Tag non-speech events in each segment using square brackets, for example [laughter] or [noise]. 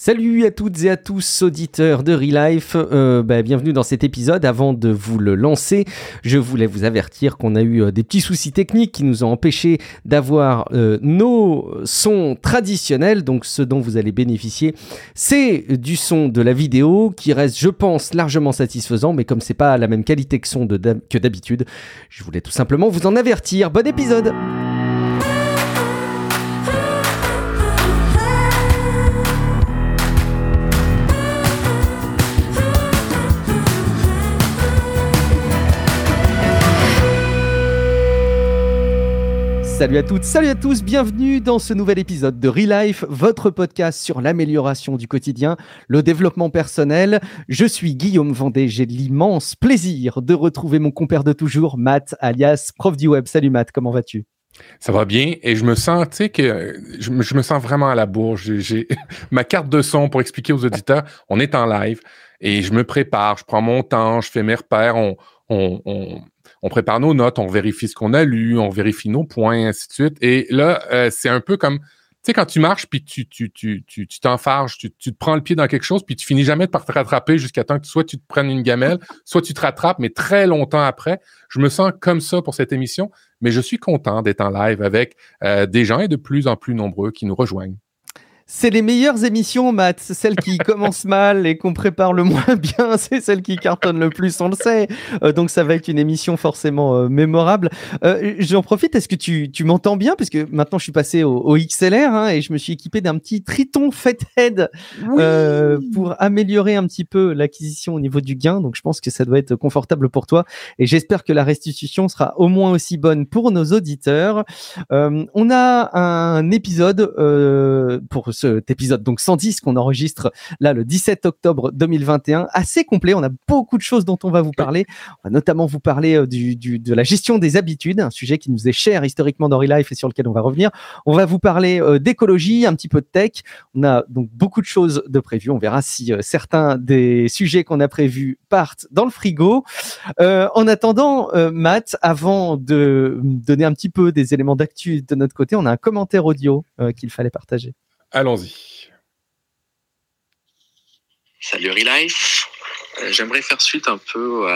Salut à toutes et à tous, auditeurs de Relife. Euh, bah, bienvenue dans cet épisode. Avant de vous le lancer, je voulais vous avertir qu'on a eu euh, des petits soucis techniques qui nous ont empêchés d'avoir euh, nos sons traditionnels. Donc, ce dont vous allez bénéficier, c'est du son de la vidéo qui reste, je pense, largement satisfaisant. Mais comme c'est pas la même qualité que son que d'habitude, je voulais tout simplement vous en avertir. Bon épisode! Salut à toutes, salut à tous, bienvenue dans ce nouvel épisode de Relife, votre podcast sur l'amélioration du quotidien, le développement personnel. Je suis Guillaume Vendée, j'ai l'immense plaisir de retrouver mon compère de toujours, Matt, alias prof du web. Salut Matt, comment vas-tu? Ça va bien et je me sens, vraiment à la bourre. J'ai [laughs] ma carte de son pour expliquer aux auditeurs, on est en live et je me prépare, je prends mon temps, je fais mes repères, on prépare nos notes, on vérifie ce qu'on a lu, on vérifie nos points, ainsi de suite. Et là, euh, c'est un peu comme, tu sais, quand tu marches, puis tu tu tu tu t'enfarges, tu, tu, te prends le pied dans quelque chose, puis tu finis jamais par te rattraper jusqu'à temps que soit tu te prennes une gamelle, soit tu te rattrapes, mais très longtemps après. Je me sens comme ça pour cette émission, mais je suis content d'être en live avec euh, des gens et de plus en plus nombreux qui nous rejoignent. C'est les meilleures émissions, Matt. Celles qui commencent mal et qu'on prépare le moins [laughs] bien, c'est celles qui cartonnent le plus, on le sait. Euh, donc ça va être une émission forcément euh, mémorable. Euh, J'en profite, est-ce que tu, tu m'entends bien? Parce que maintenant je suis passé au, XLR hein, et je me suis équipé d'un petit Triton Fathead euh, pour améliorer un petit peu l'acquisition au niveau du gain. Donc je pense que ça doit être confortable pour toi et j'espère que la restitution sera au moins aussi bonne pour nos auditeurs. on a un épisode pour cet épisode donc 110 qu'on enregistre là le 17 octobre 2021, assez complet. On a beaucoup de choses dont on va vous parler. On va notamment vous parler euh, du, du, de la gestion des habitudes, un sujet qui nous est cher historiquement dans Relife et sur lequel on va revenir. On va vous parler euh, d'écologie, un petit peu de tech. On a donc beaucoup de choses de prévues. On verra si euh, certains des sujets qu'on a prévus partent dans le frigo. en attendant, Matt, avant de donner un petit peu des éléments d'actu de notre côté, on a un commentaire audio qu'il fallait partager. Allons-y. Salut Relife. Euh, j'aimerais faire suite un peu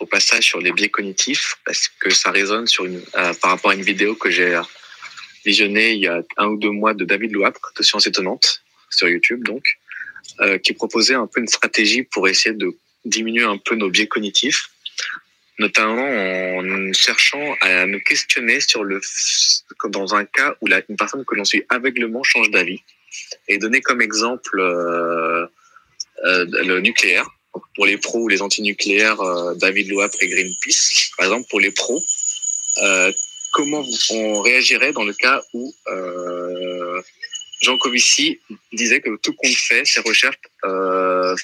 au passage sur les biais cognitifs parce que ça résonne sur une, euh, par rapport à une vidéo que j'ai visionnée il y a un ou deux mois de David Louapre de Science Étonnante sur YouTube donc, euh, qui proposait un peu une stratégie pour essayer de diminuer un peu nos biais cognitifs notamment en cherchant à nous questionner sur le dans un cas où une personne que l'on suit aveuglement change d'avis et donner comme exemple euh, euh, le nucléaire. Pour les pros ou les anti-nucléaires euh, David Loap et Greenpeace par exemple pour les pros euh, comment on réagirait dans le cas où Jean Covici disait que tout compte fait, ses recherches euh,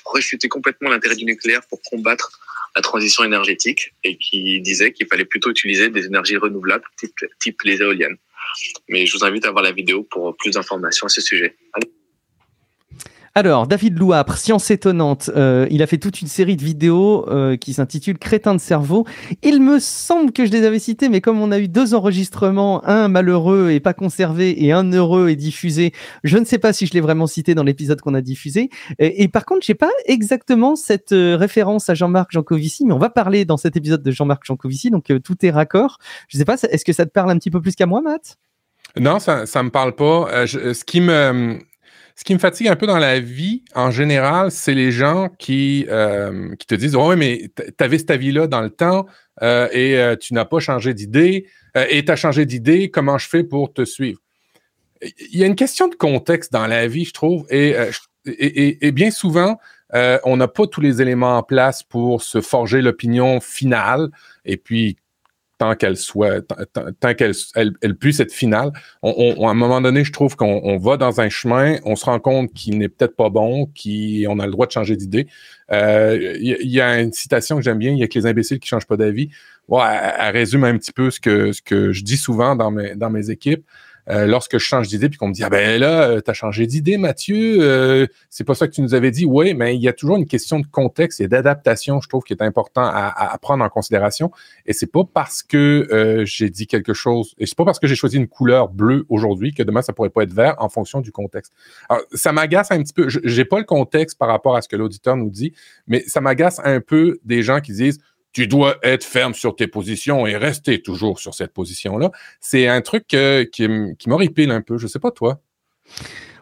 complètement l'intérêt du nucléaire pour combattre la transition énergétique et qui disait qu'il fallait plutôt utiliser des énergies renouvelables type, type les éoliennes. Mais je vous invite à voir la vidéo pour plus d'informations à ce sujet. Alors, David Louapre, Science étonnante, euh, il a fait toute une série de vidéos euh, qui s'intitule Crétin de cerveau. Il me semble que je les avais citées, mais comme on a eu deux enregistrements, un malheureux et pas conservé et un heureux et diffusé, je ne sais pas si je l'ai vraiment cité dans l'épisode qu'on a diffusé. Et, par contre, j'ai pas exactement cette euh, référence à Jean-Marc Jancovici, mais on va parler dans cet épisode de Jean-Marc Jancovici, donc tout est raccord. Je sais pas, est-ce que ça te parle un petit peu plus qu'à moi, Matt? Non, ça, ça me parle pas. ce qui me, ce qui me fatigue un peu dans la vie, en général, c'est les gens qui, euh, te disent Ouais, mais tu avais cette avis-là dans le temps euh, et euh, tu n'as pas changé d'idée. et tu as changé d'idée, comment je fais pour te suivre? Il y a une question de contexte dans la vie, je trouve, et, et bien souvent, on n'a pas tous les éléments en place pour se forger l'opinion finale. Et puis, tant qu'elle soit, tant qu'elle elle, puisse être finale. On, à un moment donné, je trouve qu'on va dans un chemin, on se rend compte qu'il n'est peut-être pas bon, qu'on a le droit de changer d'idée. Il euh, y, a une citation que j'aime bien, il y a que les imbéciles qui changent pas d'avis. Ouais, elle, résume un petit peu ce que, ce que je dis souvent dans mes, dans mes équipes. Euh, lorsque je change d'idée puis qu'on me dit ah ben là euh, tu as changé d'idée Mathieu euh, c'est pas ça que tu nous avais dit. Oui mais il y a toujours une question de contexte et d'adaptation je trouve qui est important à, prendre en considération. Et c'est pas parce que j'ai dit quelque chose et c'est pas parce que j'ai choisi une couleur bleue aujourd'hui que demain ça pourrait pas être vert en fonction du contexte. Alors ça m'agace un petit peu. J'ai pas le contexte par rapport à ce que l'auditeur nous dit mais ça m'agace un peu des gens qui disent tu dois être ferme sur tes positions et rester toujours sur cette position-là. C'est un truc qui, qui m'horripile un peu. Je sais pas toi.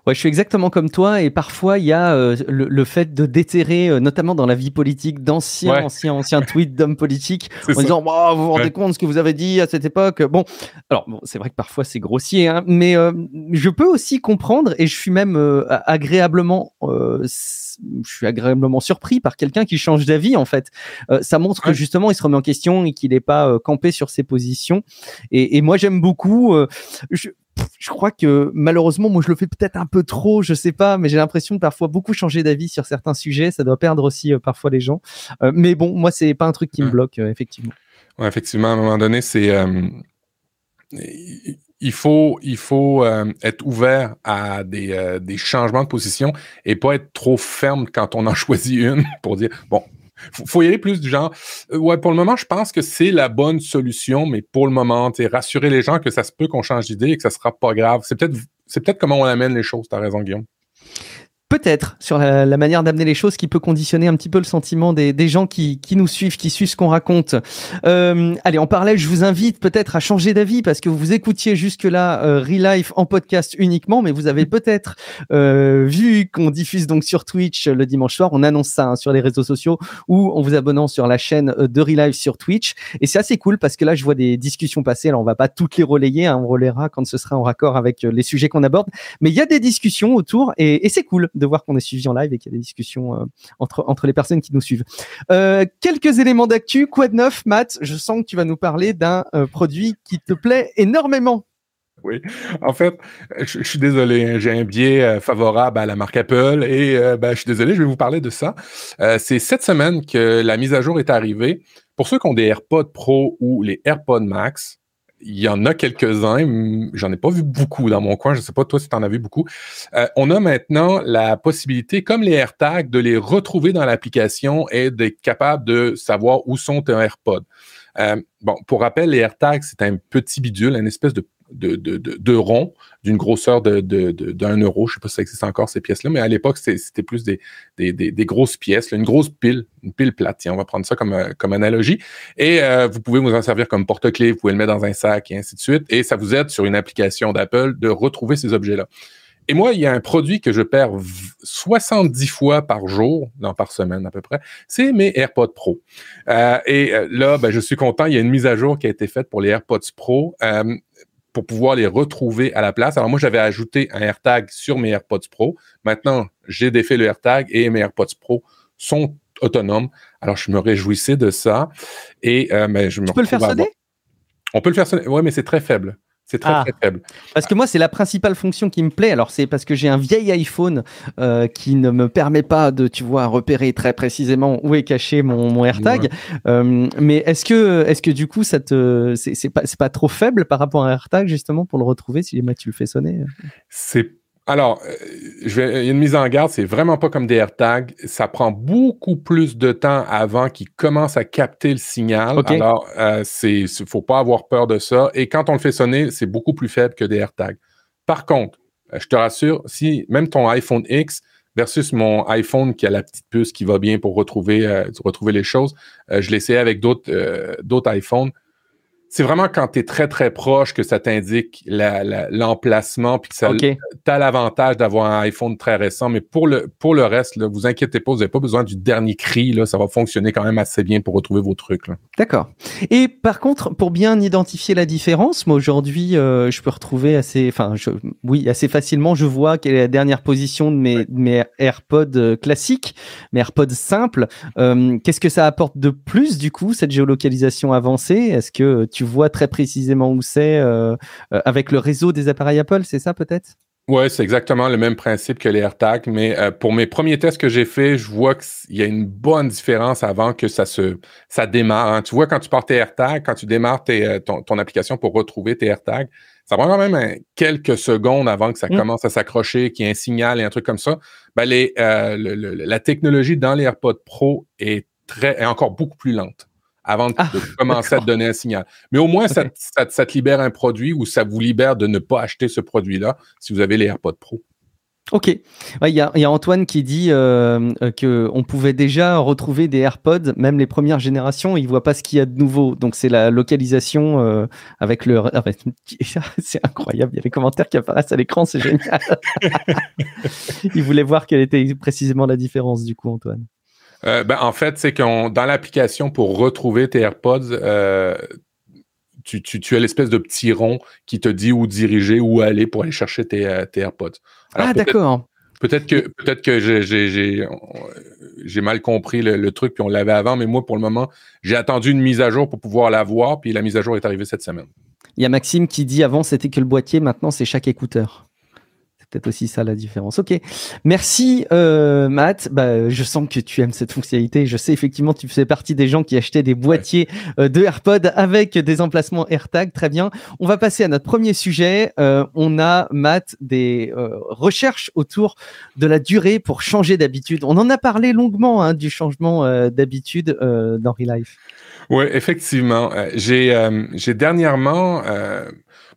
Ouais, je suis exactement comme toi et parfois il y a euh, le, fait de déterrer, euh, notamment dans la vie politique, d'anciens, anciens, anciens tweets d'hommes politiques [laughs] en disant vous vous rendez compte ce que vous avez dit à cette époque? Bon, alors bon, c'est vrai que parfois c'est grossier, hein, mais euh, je peux aussi comprendre et je suis même agréablement, je suis agréablement surpris par quelqu'un qui change d'avis en fait. ça montre que justement il se remet en question et qu'il n'est pas campé sur ses positions. Et, et moi j'aime beaucoup. Je, je crois que malheureusement, moi, je le fais peut-être un peu trop, je sais pas, mais j'ai l'impression de parfois beaucoup changer d'avis sur certains sujets. Ça doit perdre aussi euh, parfois les gens. Euh, mais bon, moi, c'est pas un truc qui me bloque, euh, effectivement. Ouais, effectivement, à un moment donné, c'est il faut, il faut être ouvert à des, des, changements de position et pas être trop ferme quand on en [laughs] choisit une pour dire bon, faut, faut y aller plus du genre. Euh, ouais, pour le moment, je pense que c'est la bonne solution, mais pour le moment, rassurer les gens que ça se peut qu'on change d'idée et que ça sera pas grave. C'est peut-être, c'est peut-être comment on amène les choses. T'as raison, Guillaume peut-être sur la, manière d'amener les choses qui peut conditionner un petit peu le sentiment des, des gens qui, qui, nous suivent, qui suivent ce qu'on raconte. Euh, allez, en parallèle, je vous invite peut-être à changer d'avis parce que vous écoutiez jusque-là euh, Relife en podcast uniquement, mais vous avez peut-être euh, vu qu'on diffuse donc sur Twitch le dimanche soir. On annonce ça hein, sur les réseaux sociaux ou en vous abonnant sur la chaîne euh, de Relife sur Twitch. Et c'est assez cool parce que là, je vois des discussions passer. Alors, on va pas toutes les relayer, hein, on relaiera quand ce sera en raccord avec euh, les sujets qu'on aborde. Mais il y a des discussions autour et, et c'est cool voir qu'on est suivi en live et qu'il y a des discussions euh, entre, entre les personnes qui nous suivent. Euh, quelques éléments d'actu. Quoi de neuf, Matt? Je sens que tu vas nous parler d'un euh, produit qui te plaît énormément. Oui, en fait, je, suis désolé, hein, j'ai un biais favorable à la marque Apple et ben, je suis désolé, je vais vous parler de ça. c'est cette semaine que la mise à jour est arrivée. Pour ceux qui ont des AirPods Pro ou les AirPods Max, il y en a quelques-uns, j'en ai pas vu beaucoup dans mon coin, je sais pas toi si tu en as vu beaucoup. Euh, on a maintenant la possibilité, comme les AirTags, de les retrouver dans l'application et d'être capable de savoir où sont tes AirPods. Euh, bon, pour rappel, les AirTags, c'est un petit bidule, une espèce de de, de, de, rond d'une grosseur de, d'un euro. Je ne sais pas si ça existe encore, ces pièces-là, mais à l'époque, c'était plus des, grosses pièces, une grosse pile, une pile plate. Tiens, on va prendre ça comme, euh, analogie. Et euh, vous pouvez vous en servir comme porte-clés, vous pouvez le mettre dans un sac et ainsi de suite. Et ça vous aide sur une application d'Apple de retrouver ces objets-là. Et moi, il y a un produit que je perds 70 fois par jour, non par semaine à peu près, c'est mes AirPods Pro. Euh, et là, ben, je suis content, il y a une mise à jour qui a été faite pour les AirPods Pro pour pouvoir les retrouver à la place. Alors moi, j'avais ajouté un AirTag sur mes AirPods Pro. Maintenant, j'ai défait le AirTag et mes AirPods Pro sont autonomes. Alors, je me réjouissais de ça. Et euh, mais je me peux le faire sonner? On peut le faire sonner. Oui, mais c'est très faible. C'est très, ah. très faible. Parce que moi, c'est la principale fonction qui me plaît. Alors, c'est parce que j'ai un vieil iPhone euh, qui ne me permet pas de, tu vois, repérer très précisément où est caché mon, mon AirTag. Euh, mais est-ce que, est-ce que du coup, ça te, c'est, pas, pas trop faible par rapport à un AirTag justement pour le retrouver si tu le fais sonner? C'est alors, euh, je vais, une mise en garde, c'est vraiment pas comme des AirTags. Ça prend beaucoup plus de temps avant qu'ils commencent à capter le signal. Alors, euh, c'est, faut pas avoir peur de ça. Et quand on le fait sonner, c'est beaucoup plus faible que des AirTags. Par contre, euh, je te rassure, si même ton iPhone X versus mon iPhone qui a la petite puce qui va bien pour retrouver, euh, retrouver les choses, je l'ai essayé avec d'autres, d'autres iPhones c'est vraiment quand tu es très, très proche que ça t'indique l'emplacement, puis que ça okay. as l'avantage d'avoir un iPhone très récent. Mais pour le, pour le reste, là, vous inquiétez pas, vous n'avez pas besoin du dernier cri. Là, ça va fonctionner quand même assez bien pour retrouver vos trucs. D'accord. Et par contre, pour bien identifier la différence, moi aujourd'hui, euh, je peux retrouver assez, enfin, oui, assez facilement, je vois quelle est la dernière position de mes, mes AirPods euh, classiques, mes AirPods simples. Euh, qu'est-ce que ça apporte de plus, du coup, cette géolocalisation avancée? Est-ce que tu vois très précisément où c'est euh, euh, avec le réseau des appareils Apple, c'est ça peut-être? Oui, c'est exactement le même principe que les AirTags, mais euh, pour mes premiers tests que j'ai faits, je vois qu'il y a une bonne différence avant que ça se ça démarre. Hein. Tu vois, quand tu portes tes AirTags, quand tu démarres ton, ton, application pour retrouver tes AirTags, ça prend quand même quelques secondes avant que ça Mm. commence à s'accrocher, qu'il y ait un signal et un truc comme ça. Ben, les, euh, le- le- la technologie dans les AirPods Pro est, très, est encore beaucoup plus lente avant de, Ah, de commencer à te donner un signal. Mais au moins, ça, Ok. ça- ça te libère un produit ou ça vous libère de ne pas acheter ce produit-là si vous avez les AirPods Pro. Ok. Ouais, Il y, a, il y a Antoine qui dit euh, euh, que on pouvait déjà retrouver des AirPods, même les premières générations, il voit pas ce qu'il y a de nouveau. Donc c'est la localisation euh, avec le. ah, [laughs] c'est incroyable. Il y a les commentaires qui apparaissent à l'écran, c'est génial. [laughs] il voulait voir quelle était précisément la différence du coup, Antoine. Euh, ben, en fait, c'est qu'on dans l'application pour retrouver tes AirPods, euh, tu, tu- tu as l'espèce de petit rond qui te dit où diriger, où aller pour aller chercher tes, euh, tes AirPods. Alors, ah d'accord. Peut-être que, peut-être que j'ai mal compris le, le truc, puis on l'avait avant, mais moi, pour le moment, j'ai attendu une mise à jour pour pouvoir la voir, puis la mise à jour est arrivée cette semaine. Il y a Maxime qui dit avant c'était que le boîtier, maintenant c'est chaque écouteur. C'est peut-être aussi ça la différence. Ok, merci euh, Matt. Bah, je sens que tu aimes cette fonctionnalité. Je sais effectivement tu faisais partie des gens qui achetaient des boîtiers euh, de AirPod avec des emplacements AirTag. Très bien. On va passer à notre premier sujet. Euh, on a Matt des euh, recherches autour de la durée pour changer d'habitude. On en a parlé longuement hein, du changement euh, d'habitude euh, dans Real Life. Oui, effectivement. J'ai euh, j'ai dernièrement.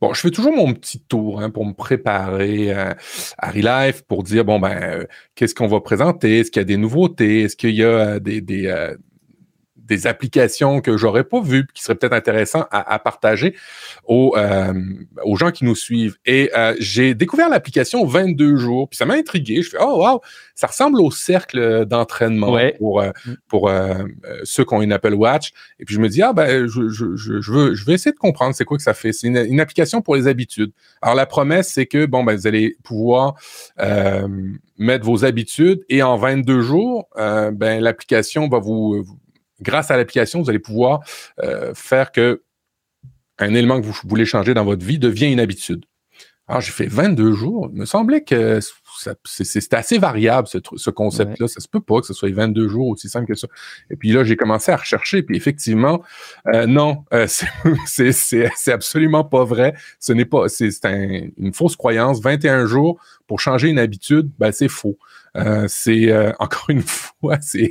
Bon, je fais toujours mon petit tour hein, pour me préparer euh, à Relife, pour dire bon, ben, euh, qu'est-ce qu'on va présenter? Est-ce qu'il y a des nouveautés? Est-ce qu'il y a euh, des. Des applications que j'aurais pas vues, qui seraient peut-être intéressantes à, à partager aux, euh, aux gens qui nous suivent. Et euh, j'ai découvert l'application 22 jours, puis ça m'a intrigué. Je fais oh wow, ça ressemble au cercle d'entraînement Ouais. pour euh, Mm. pour euh, euh, ceux qui ont une Apple Watch. Et puis je me dis ah ben je, je, je, veux je vais essayer de comprendre c'est quoi que ça fait. C'est une, une application pour les habitudes. Alors la promesse c'est que bon ben vous allez pouvoir euh, mettre vos habitudes et en 22 jours euh, ben l'application va vous- grâce à l'application vous allez pouvoir euh, faire que un élément que vous voulez changer dans votre vie devient une habitude. Alors, j'ai fait 22 jours. Il me semblait que c'est- assez variable, ce, concept-là. Ça se peut pas que ce soit 22 jours aussi simple que ça. Et puis là, j'ai commencé à rechercher. Puis effectivement, euh, non, euh, [laughs] c'est- c'est c'est- c'est absolument pas vrai. Ce n'est pas, c'est c'est un- une fausse croyance. 21 jours pour changer une habitude, ben, c'est faux. Euh, c'est, euh, [laughs] encore une fois, c'est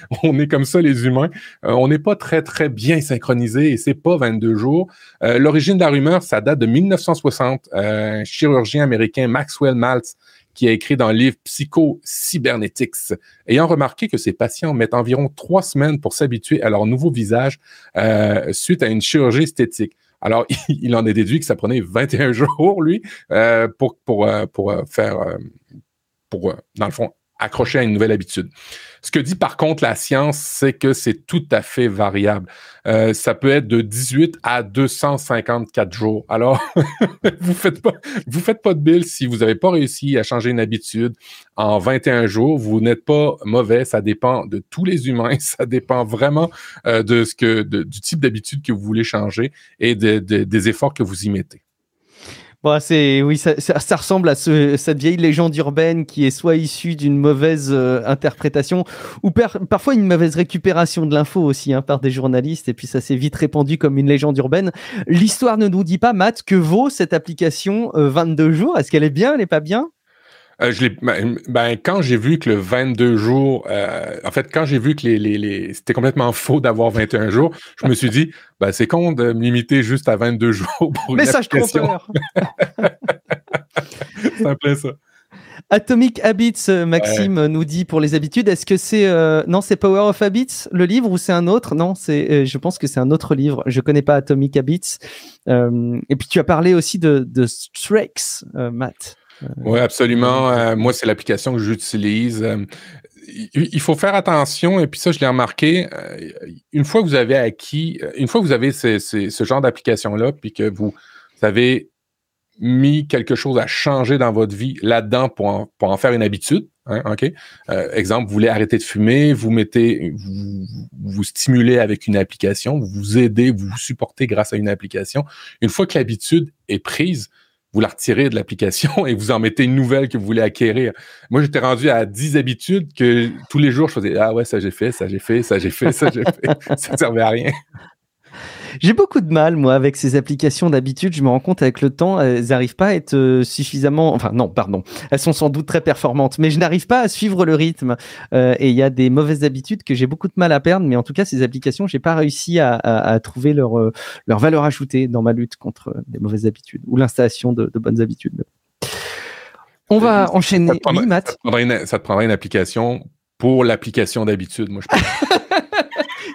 [laughs] on est comme ça, les humains. Euh, on n'est pas très, très bien synchronisé et c'est pas 22 jours. Euh, L'origine de la rumeur, ça date de 1960. Euh, un chirurgien américain, Maxwell Maltz, qui a écrit dans le livre Psycho-Cybernetics, ayant remarqué que ses patients mettent environ trois semaines pour s'habituer à leur nouveau visage suite à une chirurgie esthétique. Alors, [laughs] il en est déduit que ça prenait 21 [laughs] jours, lui, pour, pour, faire, pour, dans le fond, accrocher à une nouvelle habitude. Ce que dit par contre la science, c'est que c'est tout à fait variable. Euh, ça peut être de 18 à 254 jours. Alors, [laughs] vous faites pas, vous faites pas de bill si vous n'avez pas réussi à changer une habitude en 21 jours. Vous n'êtes pas mauvais. Ça dépend de tous les humains. [laughs] Ça dépend vraiment euh, de ce que, du type d'habitude que vous voulez changer et de- de- des efforts que vous y mettez. Bon, c'est oui, ça, ça- ça ressemble à ce- cette vieille légende urbaine qui est soit issue d'une mauvaise euh, interprétation ou per- parfois une mauvaise récupération de l'info aussi hein, par des journalistes. Et puis ça s'est vite répandu comme une légende urbaine. L'histoire ne nous dit pas, Matt, que vaut cette application euh, 22 jours? Est-ce qu'elle est bien Elle est pas bien? Euh, je ben, ben, quand j'ai vu que le 22 jours, euh, en fait, quand j'ai vu que les, les, les- c'était complètement [laughs] faux d'avoir 21 jours, je me suis dit, ben, c'est con de me limiter juste à 22 jours pour une Message trompeur [laughs] C'est ça. Atomic Habits, euh, Maxime nous dit pour les habitudes. Est-ce que c'est euh, non, c'est Power of Habits le livre ou c'est un autre? Non, c'est. euh, je pense que c'est un autre livre. Je connais pas Atomic Habits. Euh, et puis tu as parlé aussi de, de Strix, euh, Matt. Oui, absolument. Euh, moi, c'est l'application que j'utilise. Euh, il faut faire attention, et puis ça, je l'ai remarqué, euh, une fois que vous avez acquis, euh, une fois que vous avez ce, genre d'application-là, puis que vous avez mis quelque chose à changer dans votre vie là-dedans pour en, pour en faire une habitude, hein, OK? Euh, exemple, vous voulez arrêter de fumer, vous mettez, vous, vous stimulez avec une application, vous vous aidez, vous vous supportez grâce à une application. Une fois que l'habitude est prise, vous la retirez de l'application et vous en mettez une nouvelle que vous voulez acquérir. Moi, j'étais rendu à 10 habitudes que tous les jours, je faisais Ah ouais, ça j'ai fait, ça j'ai fait, ça j'ai fait, ça j'ai fait. ça ne servait à rien. J'ai beaucoup de mal, moi, avec ces applications d'habitude. Je me rends compte avec le temps, elles n'arrivent pas à être euh, suffisamment. Enfin, non, pardon. Elles sont sans doute très performantes, mais je n'arrive pas à suivre le rythme. Euh, et il y a des mauvaises habitudes que j'ai beaucoup de mal à perdre. Mais en tout cas, ces applications, j'ai pas réussi à, trouver leur, euh, leur valeur ajoutée dans ma lutte contre des mauvaises habitudes ou l'installation de, bonnes habitudes. On va enchaîner. Ça te, prendrait une, application pour l'application d'habitude, moi je pense. [laughs]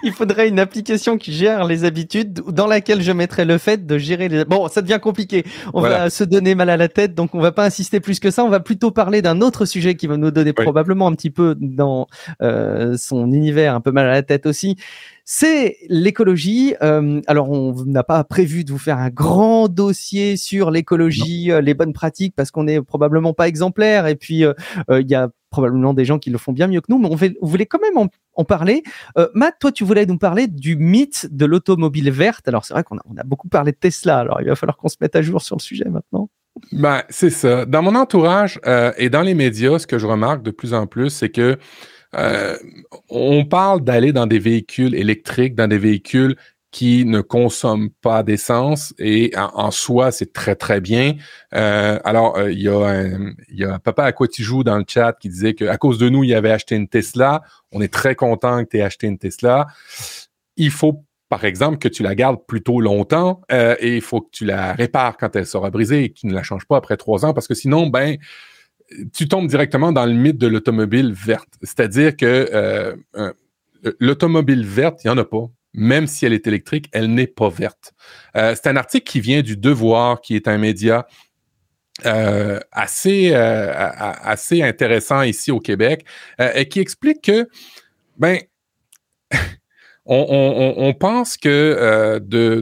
[laughs] il faudrait une application qui gère les habitudes dans laquelle je mettrais le fait de gérer les. Bon, ça devient compliqué. On va se donner mal à la tête, donc on va pas insister plus que ça. On va plutôt parler d'un autre sujet qui va nous donner probablement un petit peu dans euh, son univers un peu mal à la tête aussi c'est l'écologie. Euh, alors, on n'a pas prévu de vous faire un grand dossier sur l'écologie, euh, les bonnes pratiques, parce qu'on n'est probablement pas exemplaire. Et puis, euh, il y a probablement des gens qui le font bien mieux que nous, mais on, voulait quand même en, parler. Matt, toi, tu voulais nous parler du mythe de l'automobile verte. Alors, c'est vrai qu'on a, beaucoup parlé de Tesla. Alors, il va falloir qu'on se mette à jour sur le sujet maintenant. Ben, c'est ça. Dans mon entourage et dans les médias, ce que je remarque de plus en plus, c'est que euh, on parle d'aller dans des véhicules électriques, dans des véhicules qui ne consomment pas d'essence et en, soi, c'est très, très bien. Euh, alors, euh, il y, y a Papa à quoi tu joues dans le chat qui disait qu'à cause de nous, il avait acheté une Tesla. On est très content que tu aies acheté une Tesla. Il faut, par exemple, que tu la gardes plutôt longtemps et il faut que tu la répares quand elle sera brisée et que tu ne la changes pas après trois ans parce que sinon, ben, tu tombes directement dans le mythe de l'automobile verte. C'est-à-dire que euh, l'automobile verte, il n'y en a pas. Même si elle est électrique, elle n'est pas verte. Euh, c'est un article qui vient du Devoir, qui est un média euh, assez, assez intéressant ici au Québec, et qui explique que, ben, [laughs] on, pense que de,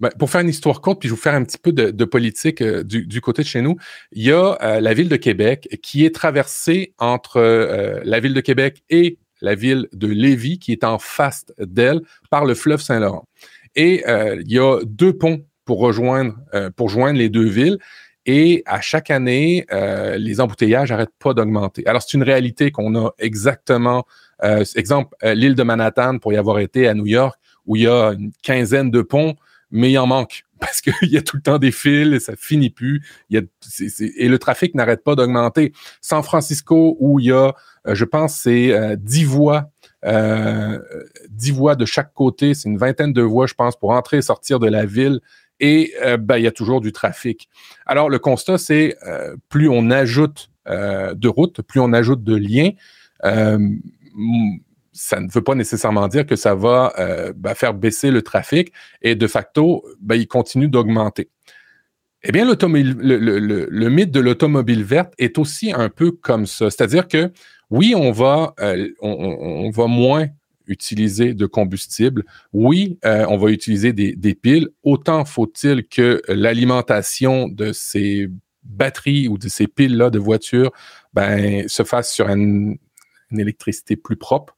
ben, pour faire une histoire courte, puis je vais vous faire un petit peu de, politique euh, du, côté de chez nous, il y a euh, la ville de Québec qui est traversée entre euh, la ville de Québec et la ville de Lévis, qui est en face d'elle par le fleuve Saint-Laurent. Et il y a deux ponts pour rejoindre, pour joindre les deux villes. Et à chaque année, les embouteillages n'arrêtent pas d'augmenter. Alors, c'est une réalité qu'on a exactement. exemple, l'île de Manhattan, pour y avoir été à New York, où il y a une quinzaine de ponts mais il en manque [laughs] parce qu'il y a tout le temps des fils et ça finit plus. Et le trafic n'arrête pas d'augmenter. San Francisco, où il y a, euh, je pense, c'est euh, 10 voies, euh, 10 voies de chaque côté. C'est une vingtaine de voies, je pense, pour entrer et sortir de la ville. Et euh, ben, il y a toujours du trafic. Alors, le constat, c'est euh, plus on ajoute de routes, plus on ajoute de liens, ça ne veut pas nécessairement dire que ça va euh, ben, faire baisser le trafic et de facto, ben, il continue d'augmenter. Eh bien, le, le, mythe de l'automobile verte est aussi un peu comme ça. C'est-à-dire que oui, on va, euh, on, va moins utiliser de combustible. Oui, euh, on va utiliser des, piles. Autant faut-il que l'alimentation de ces batteries ou de ces piles-là de voitures ben, se fasse sur une électricité plus propre.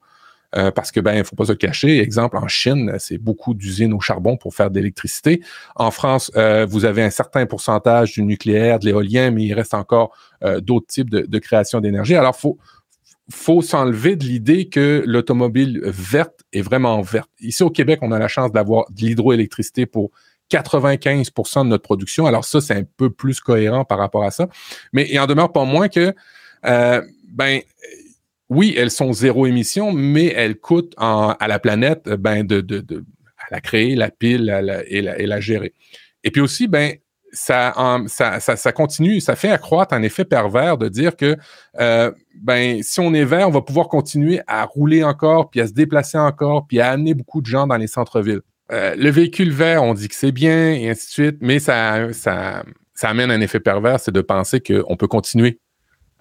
Euh, parce que ben il faut pas se cacher. Exemple en Chine, c'est beaucoup d'usines au charbon pour faire de l'électricité. En France, vous avez un certain pourcentage du nucléaire, de l'éolien, mais il reste encore d'autres types de, création d'énergie. Alors faut faut s'enlever de l'idée que l'automobile verte est vraiment verte. Ici au Québec, on a la chance d'avoir de l'hydroélectricité pour 95% de notre production. Alors ça, c'est un peu plus cohérent par rapport à ça. Mais il en demeure pas moins que ben oui, elles sont zéro émission, mais elles coûtent à la planète euh, ben, de, à la créer, la pile et, la, gérer. Et puis aussi, ben, ça, ça, ça, continue, ça fait accroître un effet pervers de dire que euh, ben, si on est vert, on va pouvoir continuer à rouler encore, puis à se déplacer encore, puis à amener beaucoup de gens dans les centres-villes. Euh, le véhicule vert, on dit que c'est bien, et ainsi de suite, mais ça, ça, ça amène un effet pervers, c'est de penser qu'on peut continuer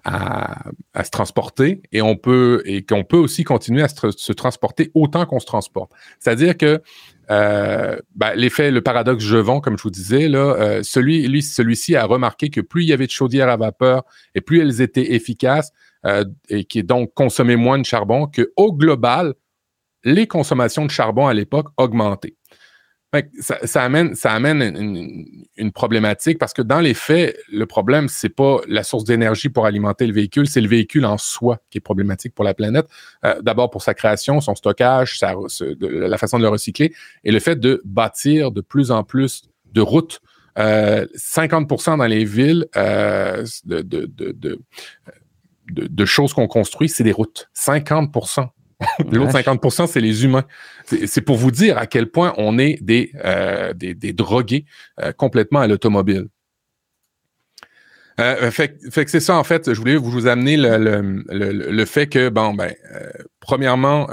à, se transporter et qu'on peut aussi continuer à se, transporter autant qu'on se transporte. C'est-à-dire que euh, ben, l'effet, le paradoxe Jevon, comme je vous disais, là, euh, celui, lui, celui-ci a remarqué que plus il y avait de chaudières à vapeur et plus elles étaient efficaces euh, et qui donc consommaient moins de charbon, que au global, les consommations de charbon à l'époque augmentaient. Ça, amène, ça amène une, problématique parce que dans les faits, le problème, c'est pas la source d'énergie pour alimenter le véhicule, c'est le véhicule en soi qui est problématique pour la planète. Euh, d'abord pour sa création, son stockage, la façon de le recycler et le fait de bâtir de plus en plus de routes. 50% euh, dans les villes euh, de, de, choses qu'on construit, c'est des routes. 50%. [laughs] L'autre 50% c'est les humains. C'est pour vous dire à quel point on est des, euh, des, drogués euh, complètement à l'automobile. Euh, fait, que c'est ça, en fait, je voulais vous amener le, le, fait que, bon, ben, premièrement,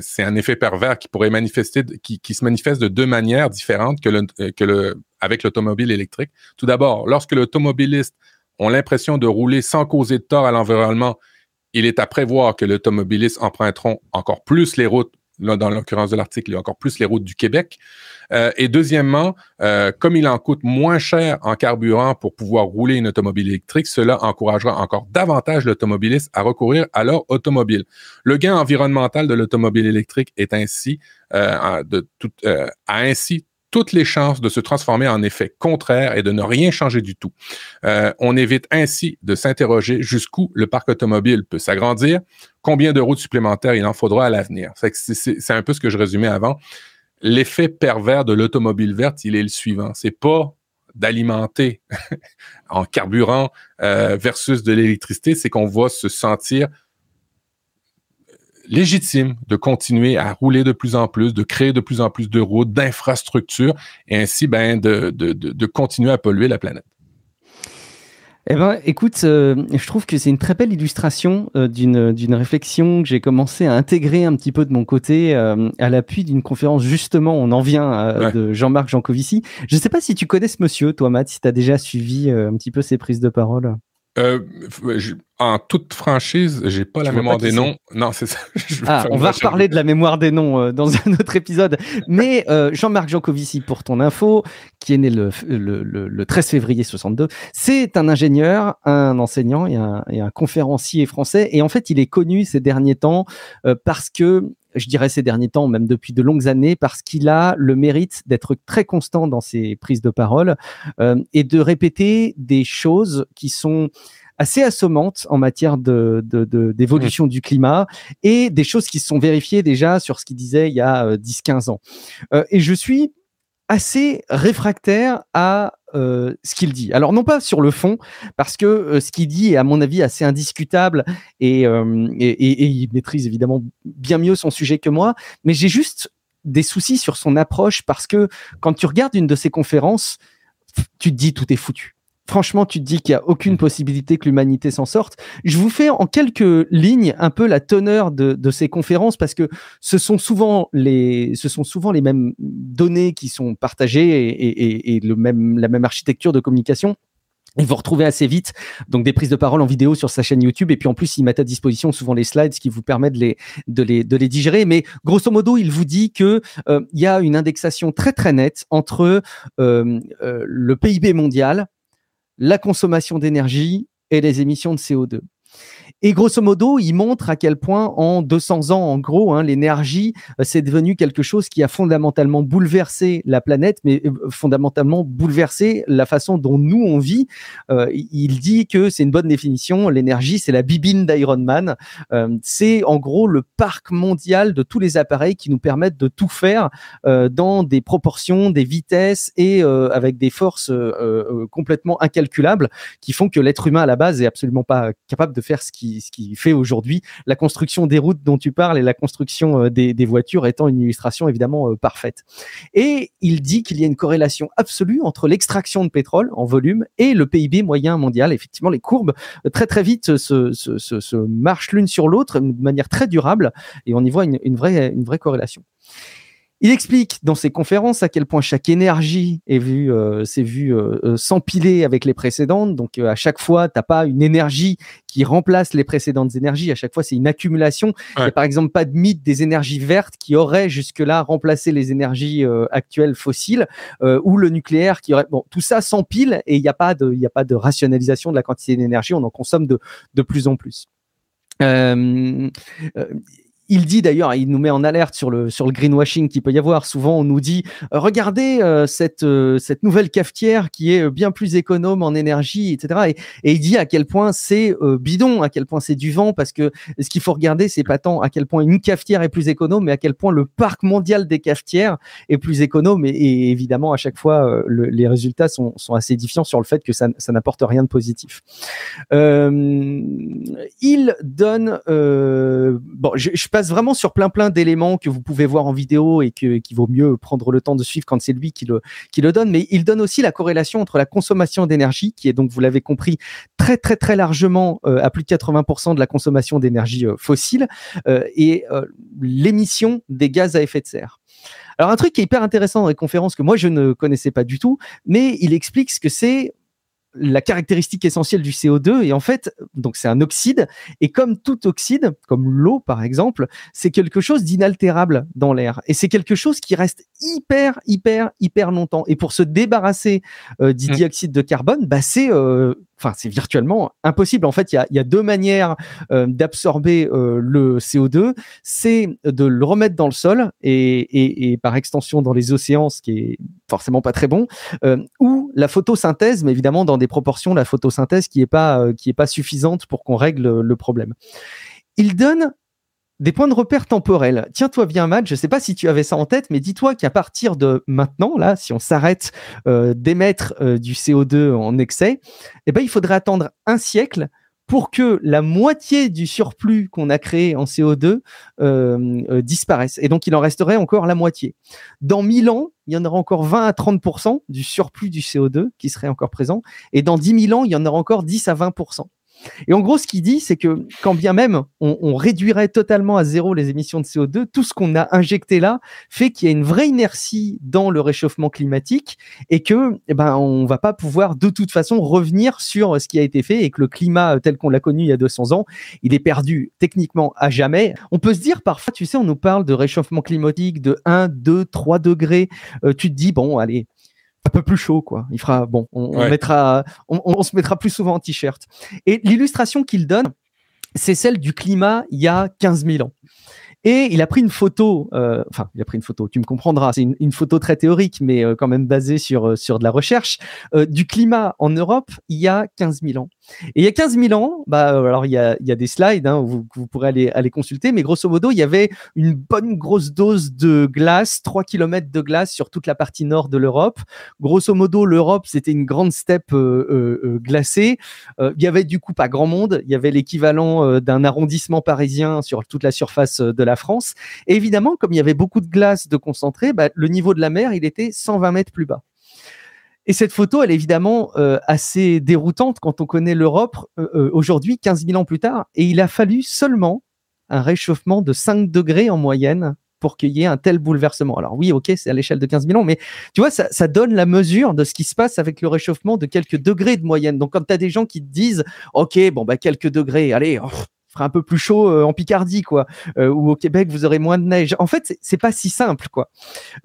c'est un effet pervers qui pourrait manifester, qui, qui, se manifeste de deux manières différentes que le, que le, avec l'automobile électrique. Tout d'abord, lorsque l'automobiliste a l'impression de rouler sans causer de tort à l'environnement il est à prévoir que l'automobiliste emprunteront encore plus les routes, dans l'occurrence de l'article, encore plus les routes du Québec. Euh, et deuxièmement, euh, comme il en coûte moins cher en carburant pour pouvoir rouler une automobile électrique, cela encouragera encore davantage l'automobiliste à recourir à leur automobile. Le gain environnemental de l'automobile électrique est ainsi, euh, tout, a ainsi toutes les chances de se transformer en effet contraire et de ne rien changer du tout. Euh, on évite ainsi de s'interroger jusqu'où le parc automobile peut s'agrandir, combien de routes supplémentaires il en faudra à l'avenir. C'est un peu ce que je résumais avant. L'effet pervers de l'automobile verte, il est le suivant. C'est pas d'alimenter [laughs] en carburant euh, versus de l'électricité, c'est qu'on va se sentir légitime de continuer à rouler de plus en plus, de créer de plus en plus de routes, d'infrastructures, et ainsi ben, de, de, de, continuer à polluer la planète. Eh ben, écoute, euh, je trouve que c'est une très belle illustration euh, d'une d'une réflexion que j'ai commencé à intégrer un petit peu de mon côté euh, à l'appui d'une conférence justement. On en vient de Jean-Marc Jancovici. Je ne sais pas si tu connais ce monsieur, toi, Matt, si tu as déjà suivi un petit peu ses prises de parole. Euh, en toute franchise, j'ai pas la mémoire des noms. Non, c'est ça. [laughs] Ah, on va reparler de la mémoire des noms euh, dans un autre épisode. Mais euh, Jean-Marc Jancovici, pour ton info, qui est né le, le, le, 13 février 62, c'est un ingénieur, un enseignant et un, et un, conférencier français. Et en fait, il est connu ces derniers temps parce que je dirais ces derniers temps, même depuis de longues années, parce qu'il a le mérite d'être très constant dans ses prises de parole euh, et de répéter des choses qui sont assez assommantes en matière de, d'évolution du climat et des choses qui se sont vérifiées déjà sur ce qu'il disait il y a 10-15 euh, ans. Euh, et je suis assez réfractaire à euh, ce qu'il dit. Alors non pas sur le fond, parce que euh, ce qu'il dit est à mon avis assez indiscutable euh, et, et, il maîtrise évidemment bien mieux son sujet que moi, mais j'ai juste des soucis sur son approche parce que quand tu regardes une de ses conférences, tu te dis tout est foutu franchement, tu te dis qu'il n'y a aucune mm. possibilité que l'humanité s'en sorte. Je vous fais en quelques lignes un peu la teneur de, ces conférences parce que ce sont souvent les, ce sont souvent les mêmes données qui sont partagées et, le même, la même architecture de communication. Il vous retrouvez assez vite donc des prises de parole en vidéo sur sa chaîne YouTube et puis en plus il met à disposition souvent les slides qui vous permettent de les, de les, de les digérer. Mais grosso modo, il vous dit que euh, il y a une indexation très très nette entre euh, euh, le PIB mondial la consommation d'énergie et les émissions de CO2. Et grosso modo, il montre à quel point en 200 ans, en gros, hein, l'énergie, euh, c'est devenu quelque chose qui a fondamentalement bouleversé la planète, mais euh, fondamentalement bouleversé la façon dont nous on vit. Euh, il dit que c'est une bonne définition. L'énergie, c'est la bibine d'Iron Man. c'est en gros le parc mondial de tous les appareils qui nous permettent de tout faire dans des proportions, des vitesses et avec des forces complètement incalculables qui font que l'être humain à la base est absolument pas capable de faire ce ce qui fait aujourd'hui la construction des routes dont tu parles et la construction euh, des, voitures étant une illustration évidemment euh, parfaite. Et il dit qu'il y a une corrélation absolue entre l'extraction de pétrole en volume et le PIB moyen mondial. Effectivement, les courbes euh, très très vite se, marchent l'une sur l'autre de manière très durable et on y voit une vraie corrélation. Il explique dans ses conférences à quel point chaque énergie est vue, euh, s'est vue euh, euh, s'empiler avec les précédentes. Donc à chaque fois, t'as pas une énergie qui remplace les précédentes énergies. À chaque fois, c'est une accumulation. Il n'y a par exemple pas de mythe des énergies vertes qui auraient jusque-là remplacé les énergies actuelles fossiles ou le nucléaire qui aurait. Bon, tout ça s'empile et il n'y a pas de, il a pas de rationalisation de la quantité d'énergie. On en consomme de, de plus en plus il dit d'ailleurs, il nous met en alerte sur le, sur le greenwashing qu'il peut y avoir. Souvent, on nous dit euh, regardez euh, cette, euh, cette nouvelle cafetière qui est bien plus économe en énergie, etc. Et, il dit à quel point c'est bidon, à quel point c'est du vent, parce que ce qu'il faut regarder, c'est pas tant à quel point une cafetière est plus économe, mais à quel point le parc mondial des cafetières est plus économe. Et, évidemment, à chaque fois, les résultats sont, assez édifiants sur le fait que ça, n'apporte rien de positif. il donne, bon, je passe vraiment sur plein plein d'éléments que vous pouvez voir en vidéo et que qu'il vaut mieux prendre le temps de suivre quand c'est lui qui le qui le donne. Mais il donne aussi la corrélation entre la consommation d'énergie, qui est donc vous l'avez compris très très très largement euh, à plus de 80% de la consommation d'énergie euh, fossile euh, et l'émission des gaz à effet de serre. Alors un truc qui est hyper intéressant dans les conférences que moi je ne connaissais pas du tout, mais il explique ce que c'est la caractéristique essentielle du CO2 et en fait donc c'est un oxyde et comme tout oxyde comme l'eau par exemple c'est quelque chose d'inaltérable dans l'air et c'est quelque chose qui reste hyper hyper hyper longtemps et pour se débarrasser euh, du mmh. dioxyde de carbone bah c'est euh, enfin c'est virtuellement impossible. En fait, il y a, deux manières euh, d'absorber euh, le CO2, c'est de le remettre dans le sol et, par extension dans les océans, ce qui est forcément pas très bon, euh, ou la photosynthèse, mais évidemment dans des proportions la photosynthèse qui est pas qui est pas suffisante pour qu'on règle le problème. Il donne des points de repère temporels. Tiens-toi bien, Matt, je ne sais pas si tu avais ça en tête, mais dis-toi qu'à partir de maintenant, là, si on s'arrête euh, d'émettre euh, du CO2 en excès, eh ben, il faudrait attendre un siècle pour que la moitié du surplus qu'on a créé en CO2 euh, disparaisse. Et donc, il en resterait encore la moitié. Dans 1000 ans, il y en aura encore 20 à 30% du surplus du CO2 qui serait encore présent. Et dans 10 000 ans, il y en aura encore 10 à 20 et en gros, ce qu'il dit, c'est que quand bien même on, réduirait totalement à zéro les émissions de CO2, tout ce qu'on a injecté là fait qu'il y a une vraie inertie dans le réchauffement climatique et que, eh ben, on va pas pouvoir de toute façon revenir sur ce qui a été fait et que le climat tel qu'on l'a connu il y a 200 ans, il est perdu techniquement à jamais. On peut se dire parfois, tu sais, on nous parle de réchauffement climatique de 1, 2, 3 degrés. Euh, tu te dis, bon, allez, un peu plus chaud, quoi. Il fera, bon, on, mettra, on, se mettra plus souvent en t-shirt. Et l'illustration qu'il donne, c'est celle du climat il y a 15 000 ans. Et il a pris une photo, euh, enfin, il a pris une photo, tu me comprendras, c'est une, photo très théorique, mais euh, quand même basée sur, euh, sur de la recherche, du climat en Europe il y a 15 000 ans. Et il y a 15 000 ans, bah, alors il y a, il y a des slides, hein, vous, vous pourrez aller, aller consulter, mais grosso modo, il y avait une bonne grosse dose de glace, 3 km de glace sur toute la partie nord de l'Europe. Grosso modo, l'Europe, c'était une grande steppe glacée. il y avait du coup pas grand monde, il y avait l'équivalent d'un arrondissement parisien sur toute la surface de la France. Évidemment, comme il y avait beaucoup de glace de concentré, bah, le niveau de la mer, il était 120 mètres plus bas. Et cette photo, elle est évidemment euh, assez déroutante quand on connaît l'Europe euh, euh, aujourd'hui, 15 000 ans plus tard. Et il a fallu seulement un réchauffement de 5 degrés en moyenne pour qu'il y ait un tel bouleversement. Alors oui, ok, c'est à l'échelle de 15 000 ans, mais tu vois, ça, donne la mesure de ce qui se passe avec le réchauffement de quelques degrés de moyenne. Donc quand tu as des gens qui te disent, ok, bon, bah quelques degrés, allez, oh, fera un peu plus chaud euh, en Picardie, quoi, euh, ou au Québec, vous aurez moins de neige. En fait, c'est pas si simple, quoi.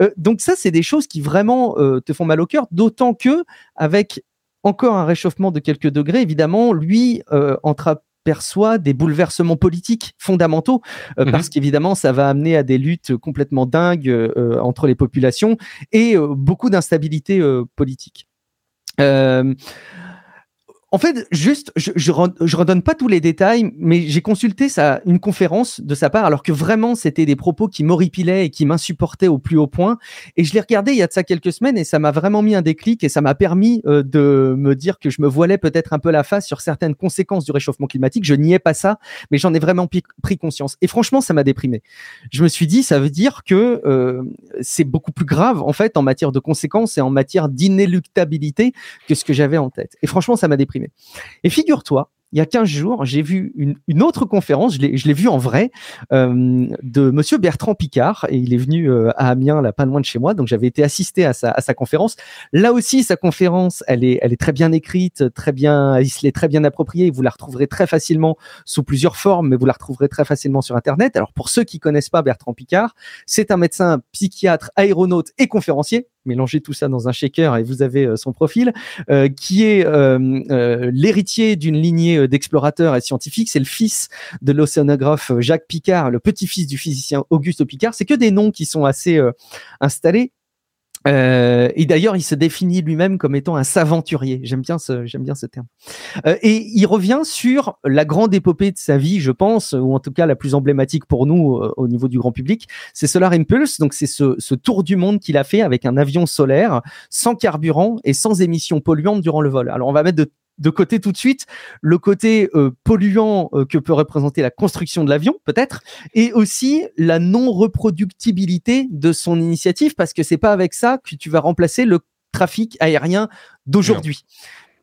Euh, donc ça, c'est des choses qui vraiment te font mal au cœur, d'autant que avec encore un réchauffement de quelques degrés, évidemment, lui entreaperçoit des bouleversements politiques fondamentaux, mmh parce qu'évidemment, ça va amener à des luttes complètement dingues entre les populations et beaucoup d'instabilité politique. En fait, juste, je, je, redonne pas tous les détails, mais j'ai consulté sa, une conférence de sa part, alors que vraiment c'était des propos qui m'horripilaient et qui m'insupportaient au plus haut point. Et je l'ai regardé il y a de ça quelques semaines et ça m'a vraiment mis un déclic et ça m'a permis euh, de me dire que je me voilais peut-être un peu la face sur certaines conséquences du réchauffement climatique. Je n'y ai pas ça, mais j'en ai vraiment pris conscience. Et franchement, ça m'a déprimé. Je me suis dit, ça veut dire que euh, c'est beaucoup plus grave en fait en matière de conséquences et en matière d'inéluctabilité que ce que j'avais en tête. Et franchement, ça m'a déprimé. Et figure-toi, il y a 15 jours, j'ai vu une, autre conférence, je l'ai vu en vrai, euh, de monsieur Bertrand Picard, et il est venu euh, à Amiens, là, pas loin de chez moi, donc j'avais été assisté à sa, conférence. Là aussi, sa conférence, elle est, elle est très bien écrite, très bien, il se l'est très bien appropriée, vous la retrouverez très facilement sous plusieurs formes, mais vous la retrouverez très facilement sur Internet. Alors, pour ceux qui connaissent pas Bertrand Picard, c'est un médecin psychiatre, aéronaute et conférencier, mélangez tout ça dans un shaker et vous avez son profil, qui est l'héritier d'une lignée d'explorateurs et scientifiques. C'est le fils de l'océanographe Jacques Picard, le petit-fils du physicien Auguste Picard. C'est que des noms qui sont assez installés. Euh, et d'ailleurs, il se définit lui-même comme étant un saventurier. J'aime bien ce, j'aime bien ce terme. Euh, et il revient sur la grande épopée de sa vie, je pense, ou en tout cas la plus emblématique pour nous euh, au niveau du grand public. C'est Solar Impulse. Donc c'est ce, ce tour du monde qu'il a fait avec un avion solaire, sans carburant et sans émissions polluantes durant le vol. Alors on va mettre de de côté tout de suite le côté euh, polluant euh, que peut représenter la construction de l'avion, peut-être, et aussi la non-reproductibilité de son initiative, parce que c'est pas avec ça que tu vas remplacer le trafic aérien d'aujourd'hui.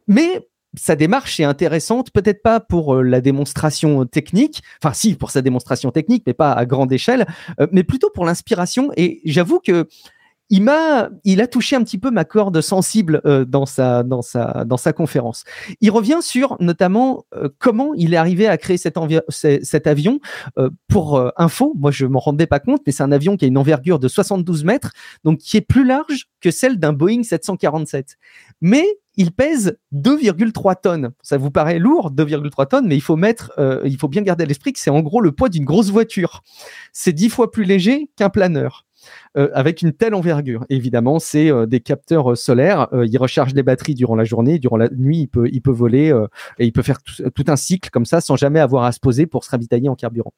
Mais sa démarche est intéressante, peut-être pas pour euh, la démonstration technique, enfin si pour sa démonstration technique, mais pas à grande échelle, mais plutôt pour l'inspiration. Et j'avoue que il m'a, il a touché un petit peu ma corde sensible euh, dans sa, dans sa, dans sa conférence. Il revient sur notamment euh, comment il est arrivé à créer cet, avion. Euh, pour info, moi je m'en rendais pas compte, mais c'est un avion qui a une envergure de 72 mètres, donc qui est plus large que celle d'un Boeing 747. Mais il pèse 2,3 tonnes. Ça vous paraît lourd, 2,3 tonnes, mais il faut mettre, il faut bien garder à l'esprit que c'est en gros le poids d'une grosse voiture. C'est dix fois plus léger qu'un planeur. Euh, avec une telle envergure. Évidemment, c'est euh, des capteurs euh, solaires. il recharge les batteries durant la journée, durant la nuit, il peut, il peut voler et il peut faire tout, tout, un cycle comme ça sans jamais avoir à se poser pour se ravitailler en carburant.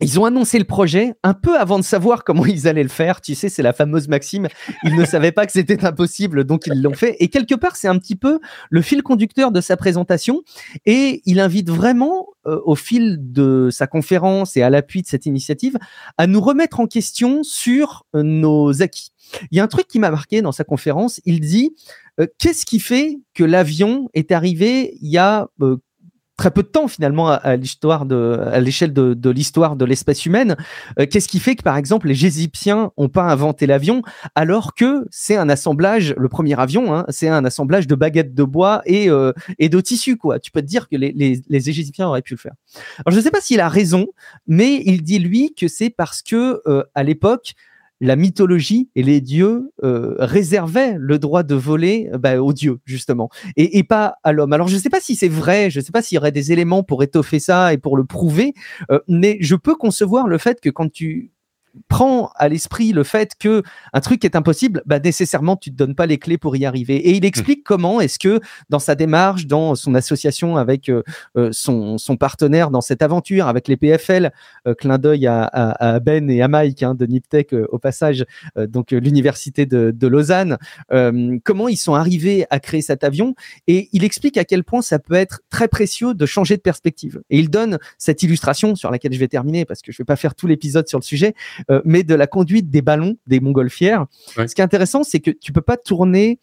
Ils ont annoncé le projet un peu avant de savoir comment ils allaient le faire. Tu sais, c'est la fameuse maxime. Ils ne savaient pas que c'était impossible, donc ils l'ont fait. Et quelque part, c'est un petit peu le fil conducteur de sa présentation. Et il invite vraiment, euh, au fil de sa conférence et à l'appui de cette initiative, à nous remettre en question sur euh, nos acquis. Il y a un truc qui m'a marqué dans sa conférence. Il dit euh, qu'est-ce qui fait que l'avion est arrivé il y a très peu de temps finalement à, l'histoire de, à l'échelle de, de l'histoire de l'espèce humaine. Euh, qu'est-ce qui fait que par exemple les Égyptiens ont pas inventé l'avion alors que c'est un assemblage, le premier avion, hein, c'est un assemblage de baguettes de bois et, euh, et de tissu quoi. Tu peux te dire que les, les, les Égyptiens auraient pu le faire. Alors je ne sais pas s'il a raison, mais il dit lui que c'est parce que euh, à l'époque la mythologie et les dieux euh, réservaient le droit de voler euh, bah, aux dieux justement et, pas à l'homme. Alors je ne sais pas si c'est vrai, je ne sais pas s'il y aurait des éléments pour étoffer ça et pour le prouver, euh, mais je peux concevoir le fait que quand tu prend à l'esprit le fait que un truc est impossible, bah nécessairement tu te donnes pas les clés pour y arriver. Et il mmh. explique comment est-ce que dans sa démarche, dans son association avec euh, euh, son, son, partenaire dans cette aventure avec les PFL, euh, clin d'œil à, à, Ben et à Mike hein, de Niptech au passage, donc l'université de, de, Lausanne, comment ils sont arrivés à créer cet avion. Et il explique à quel point ça peut être très précieux de changer de perspective. Et il donne cette illustration sur laquelle je vais terminer parce que je vais pas faire tout l'épisode sur le sujet, euh, mais de la conduite des ballons des montgolfières. Ce qui est intéressant, c'est que tu peux pas tourner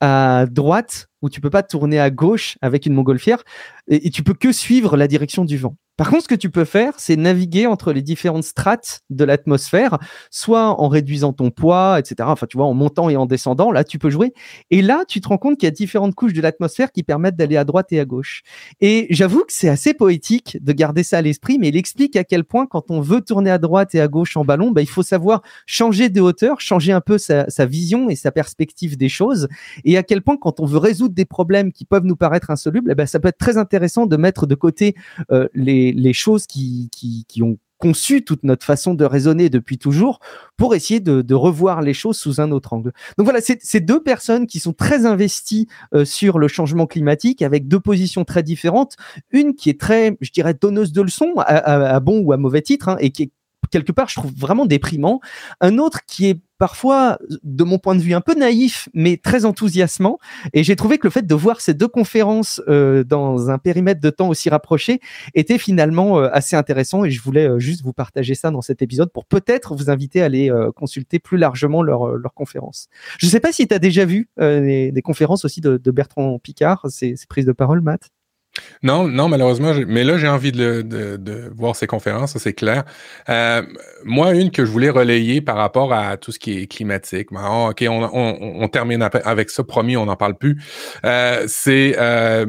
à droite ou tu peux pas tourner à gauche avec une montgolfière et, et tu peux que suivre la direction du vent. Par contre, ce que tu peux faire, c'est naviguer entre les différentes strates de l'atmosphère, soit en réduisant ton poids, etc. Enfin, tu vois, en montant et en descendant, là, tu peux jouer. Et là, tu te rends compte qu'il y a différentes couches de l'atmosphère qui permettent d'aller à droite et à gauche. Et j'avoue que c'est assez poétique de garder ça à l'esprit, mais il explique à quel point, quand on veut tourner à droite et à gauche en ballon, bah, il faut savoir changer de hauteur, changer un peu sa, vision et sa perspective des choses. Et à quel point, quand on veut résoudre des problèmes qui peuvent nous paraître insolubles, eh ben, ça peut être très intéressant de mettre de côté euh, les choses qui, qui, ont conçu toute notre façon de raisonner depuis toujours pour essayer de, revoir les choses sous un autre angle. Donc voilà, c'est deux personnes qui sont très investies euh, sur le changement climatique avec deux positions très différentes. Une qui est très, je dirais, donneuse de leçons à, bon ou à mauvais titre hein, et qui est quelque part, je trouve vraiment déprimant. Un autre qui est parfois, de mon point de vue, un peu naïf, mais très enthousiasmant. Et j'ai trouvé que le fait de voir ces deux conférences euh, dans un périmètre de temps aussi rapproché était finalement euh, assez intéressant. Et je voulais euh, juste vous partager ça dans cet épisode pour peut-être vous inviter à aller consulter plus largement leurs leur conférences. Je ne sais pas si tu as déjà vu des, conférences aussi de, Bertrand Picard, ces, ces prises de parole, Matt? Non, non, malheureusement, mais là, j'ai envie de, voir ces conférences, c'est clair. Euh, moi, une que je voulais relayer par rapport à tout ce qui est climatique. Oh, OK, on, termine avec ça, promis, on n'en parle plus. Euh, c'est euh,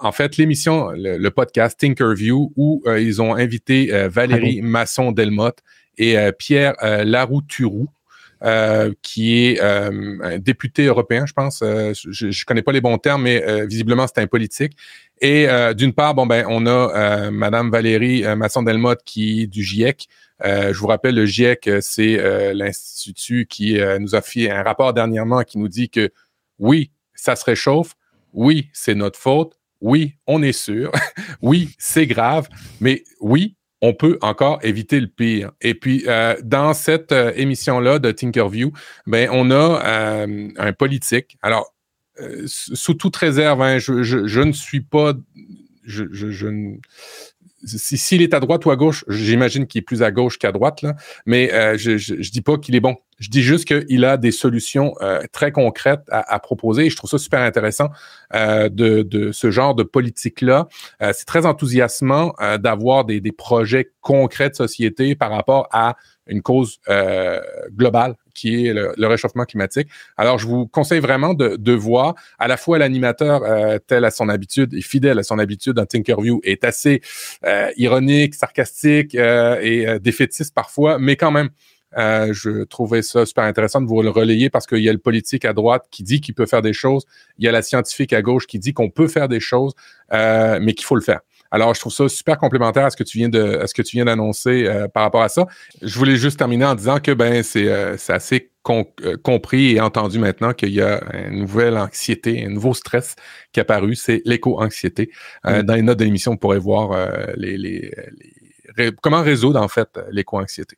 en fait l'émission, le, podcast Tinkerview, où ils ont invité Valérie Masson-Delmotte et Pierre Laroux-Turou qui est un député européen, je pense. je ne connais pas les bons termes, mais visiblement, c'est un politique. Et d'une part, bon ben, on a Madame Valérie Masson-Delmotte qui est du GIEC. je vous rappelle, le GIEC, c'est l'institut qui nous a fait un rapport dernièrement qui nous dit que oui, ça se réchauffe. Oui, c'est notre faute. Oui, on est sûr. [laughs] oui, c'est grave. Mais oui, on peut encore éviter le pire. Et puis, euh, dans cette euh, émission-là de Tinkerview, ben, on a euh, un politique. Alors, sous toute réserve, hein, je, ne suis pas. Je, je, s'il est à droite ou à gauche, j'imagine qu'il est plus à gauche qu'à droite, là, mais euh, je ne dis pas qu'il est bon. Je dis juste qu'il a des solutions euh, très concrètes à, proposer et je trouve ça super intéressant euh, de, ce genre de politique-là. c'est très enthousiasmant d'avoir des, des, projets concrets de société par rapport à une cause globale qui est le, réchauffement climatique. Alors, je vous conseille vraiment de, voir à la fois l'animateur euh, tel à son habitude et fidèle à son habitude dans Tinkerview est assez euh, ironique, sarcastique euh, et défaitiste parfois, mais quand même, je trouvais ça super intéressant de vous le relayer parce qu'il y a le politique à droite qui dit qu'il peut faire des choses, il y a la scientifique à gauche qui dit qu'on peut faire des choses, mais qu'il faut le faire. Alors, je trouve ça super complémentaire à ce que tu viens de, ce que tu viens d'annoncer euh, par rapport à ça. Je voulais juste terminer en disant que ben c'est euh, assez euh, compris et entendu maintenant qu'il y a une nouvelle anxiété, un nouveau stress qui est apparu, c'est l'éco-anxiété. Mm. Dans les notes de l'émission, on pourrait voir les, les, comment résoudre en fait l'éco-anxiété.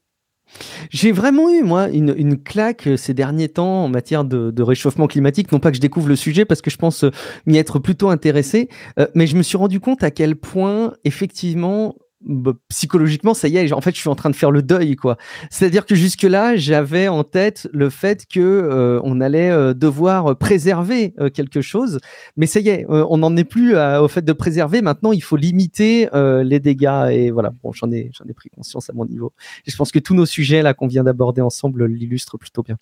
J'ai vraiment eu, moi, une, claque euh, ces derniers temps en matière de, réchauffement climatique. Non pas que je découvre le sujet parce que je pense euh, m'y être plutôt intéressé, euh, mais je me suis rendu compte à quel point, effectivement, bah, psychologiquement, ça y est, en fait, je suis en train de faire le deuil, quoi. C'est-à-dire que jusque-là, j'avais en tête le fait que euh, on allait euh, devoir préserver euh, quelque chose, mais ça y est, on n'en est plus au fait de préserver. Maintenant, il faut limiter les dégâts, et voilà. Bon, j'en ai, j'en ai pris conscience à mon niveau. Et je pense que tous nos sujets là qu'on vient d'aborder ensemble l'illustrent plutôt bien.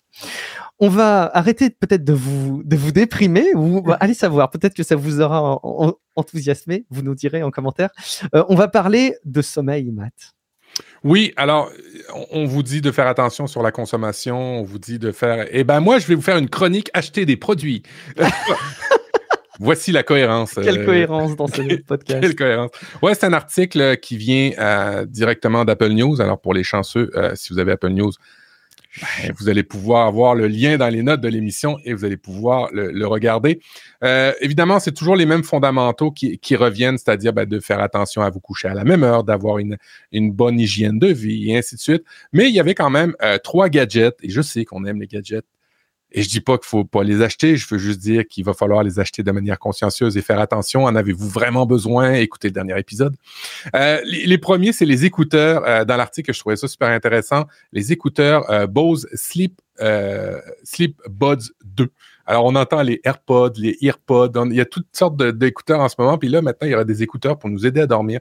On va arrêter peut-être de vous de vous déprimer, ou [laughs] allez savoir, peut-être que ça vous aura enthousiasmé, vous nous direz en commentaire. Euh, on va parler de sommeil, Matt. Oui, alors, on vous dit de faire attention sur la consommation, on vous dit de faire... Eh ben moi, je vais vous faire une chronique acheter des produits. [laughs] Voici la cohérence. Quelle euh, cohérence dans ce [laughs] podcast. Quelle cohérence. Ouais, c'est un article qui vient euh, directement d'Apple News. Alors, pour les chanceux, si vous avez Apple News, ben, vous allez pouvoir avoir le lien dans les notes de l'émission et vous allez pouvoir le, regarder. Euh, évidemment, c'est toujours les mêmes fondamentaux qui, reviennent, c'est-à-dire ben, de faire attention à vous coucher à la même heure, d'avoir une, bonne hygiène de vie et ainsi de suite. Mais il y avait quand même euh, trois gadgets, et je sais qu'on aime les gadgets et je dis pas qu'il faut pas les acheter, je veux juste dire qu'il va falloir les acheter de manière consciencieuse et faire attention. En avez-vous vraiment besoin? Écoutez le dernier épisode. Euh, les, premiers, c'est les écouteurs. Euh, dans l'article, je trouvais ça super intéressant. Les écouteurs euh, Bose Sleep, Sleep Buds 2. Alors, on entend les AirPods, les EarPods. il y a toutes sortes d'écouteurs en ce moment. Puis là, maintenant, il y aura des écouteurs pour nous aider à dormir.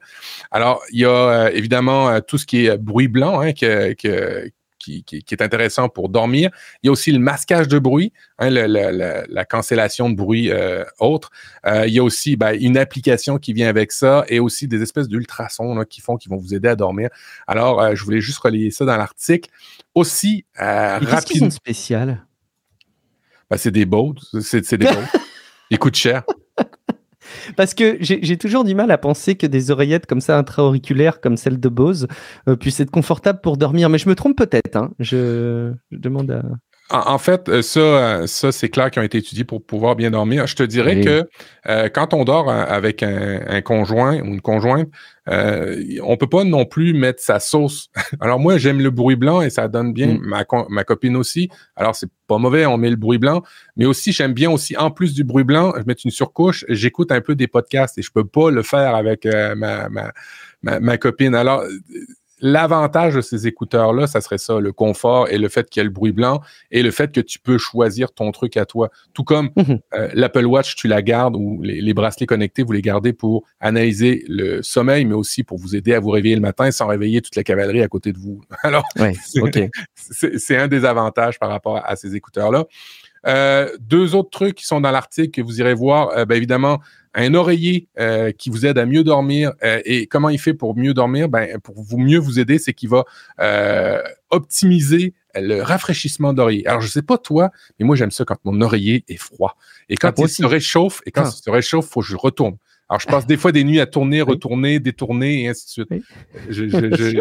Alors, il y a évidemment tout ce qui est bruit blanc hein, que, que, qui, est intéressant pour dormir. Il y a aussi le masquage de bruit, hein, la cancellation de bruit euh, autre. Euh, il y a aussi ben, une application qui vient avec ça et aussi des espèces d'ultrasons qui font, qui vont vous aider à dormir. Alors, euh, je voulais juste relayer ça dans l'article. Aussi, rapidement. spécial? Ben, c'est des beaux. C'est des beaux. [laughs] Ils coûtent cher. Parce que j'ai toujours du mal à penser que des oreillettes comme ça intra-auriculaires, comme celle de Bose, euh, puissent être confortables pour dormir. Mais je me trompe peut-être. Hein. Je, demande à. En, fait, euh, ça, euh, ça c'est clair qui ont été étudiés pour pouvoir bien dormir. Je te dirais que quand on dort avec un, conjoint ou une conjointe, euh, on peut pas non plus mettre sa sauce. [laughs] Alors moi, j'aime le bruit blanc et ça donne bien. Mm. Ma, copine aussi. Alors c'est pas mauvais, on met le bruit blanc. Mais aussi, j'aime bien aussi, en plus du bruit blanc, je mets une surcouche, j'écoute un peu des podcasts et je peux pas le faire avec euh, ma, ma, ma, copine. Alors, L'avantage de ces écouteurs-là, ça serait ça, le confort et le fait qu'il y ait le bruit blanc et le fait que tu peux choisir ton truc à toi. Tout comme mhm. euh, l'Apple Watch, tu la gardes ou les, bracelets connectés, vous les gardez pour analyser le sommeil, mais aussi pour vous aider à vous réveiller le matin sans réveiller toute la cavalerie à côté de vous. [laughs] Alors, c'est un des avantages par rapport à, ces écouteurs-là. Euh, deux autres trucs qui sont dans l'article que vous irez voir, euh, bien évidemment, un oreiller euh, qui vous aide à mieux dormir. Euh, et comment il fait pour mieux dormir? Ben, pour vous mieux vous aider, c'est qu'il va euh, optimiser le rafraîchissement d'oreiller. Alors, je sais pas toi, mais moi, j'aime ça quand mon oreiller est froid. Et quand Ah, il se réchauffe, et quand Ah. il se réchauffe, faut que je retourne. Alors, je passe des fois des nuits à tourner, retourner, détourner, et ainsi de suite. Oui. Je- je- [laughs] je-.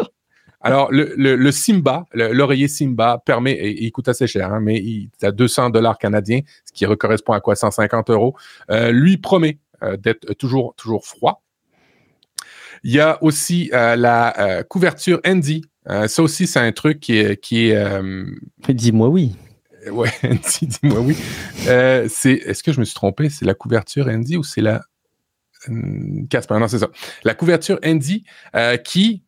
Alors, le, le, le Simba, le- l'oreiller Simba permet, et, il coûte assez cher, hein, mais il est à 200 dollars canadiens, ce qui correspond à quoi 150 euros. Euh, lui promet euh, d'être toujours, toujours froid. Il y a aussi euh, la couverture Andy. Ça aussi, c'est un truc qui est, qui Dis-moi oui. ouais, [laughs] Andy, dis-moi oui. C'est, est-ce que je me suis trompé? C'est la couverture Andy ou c'est la Casper, non, c'est ça. La couverture Andy euh, qui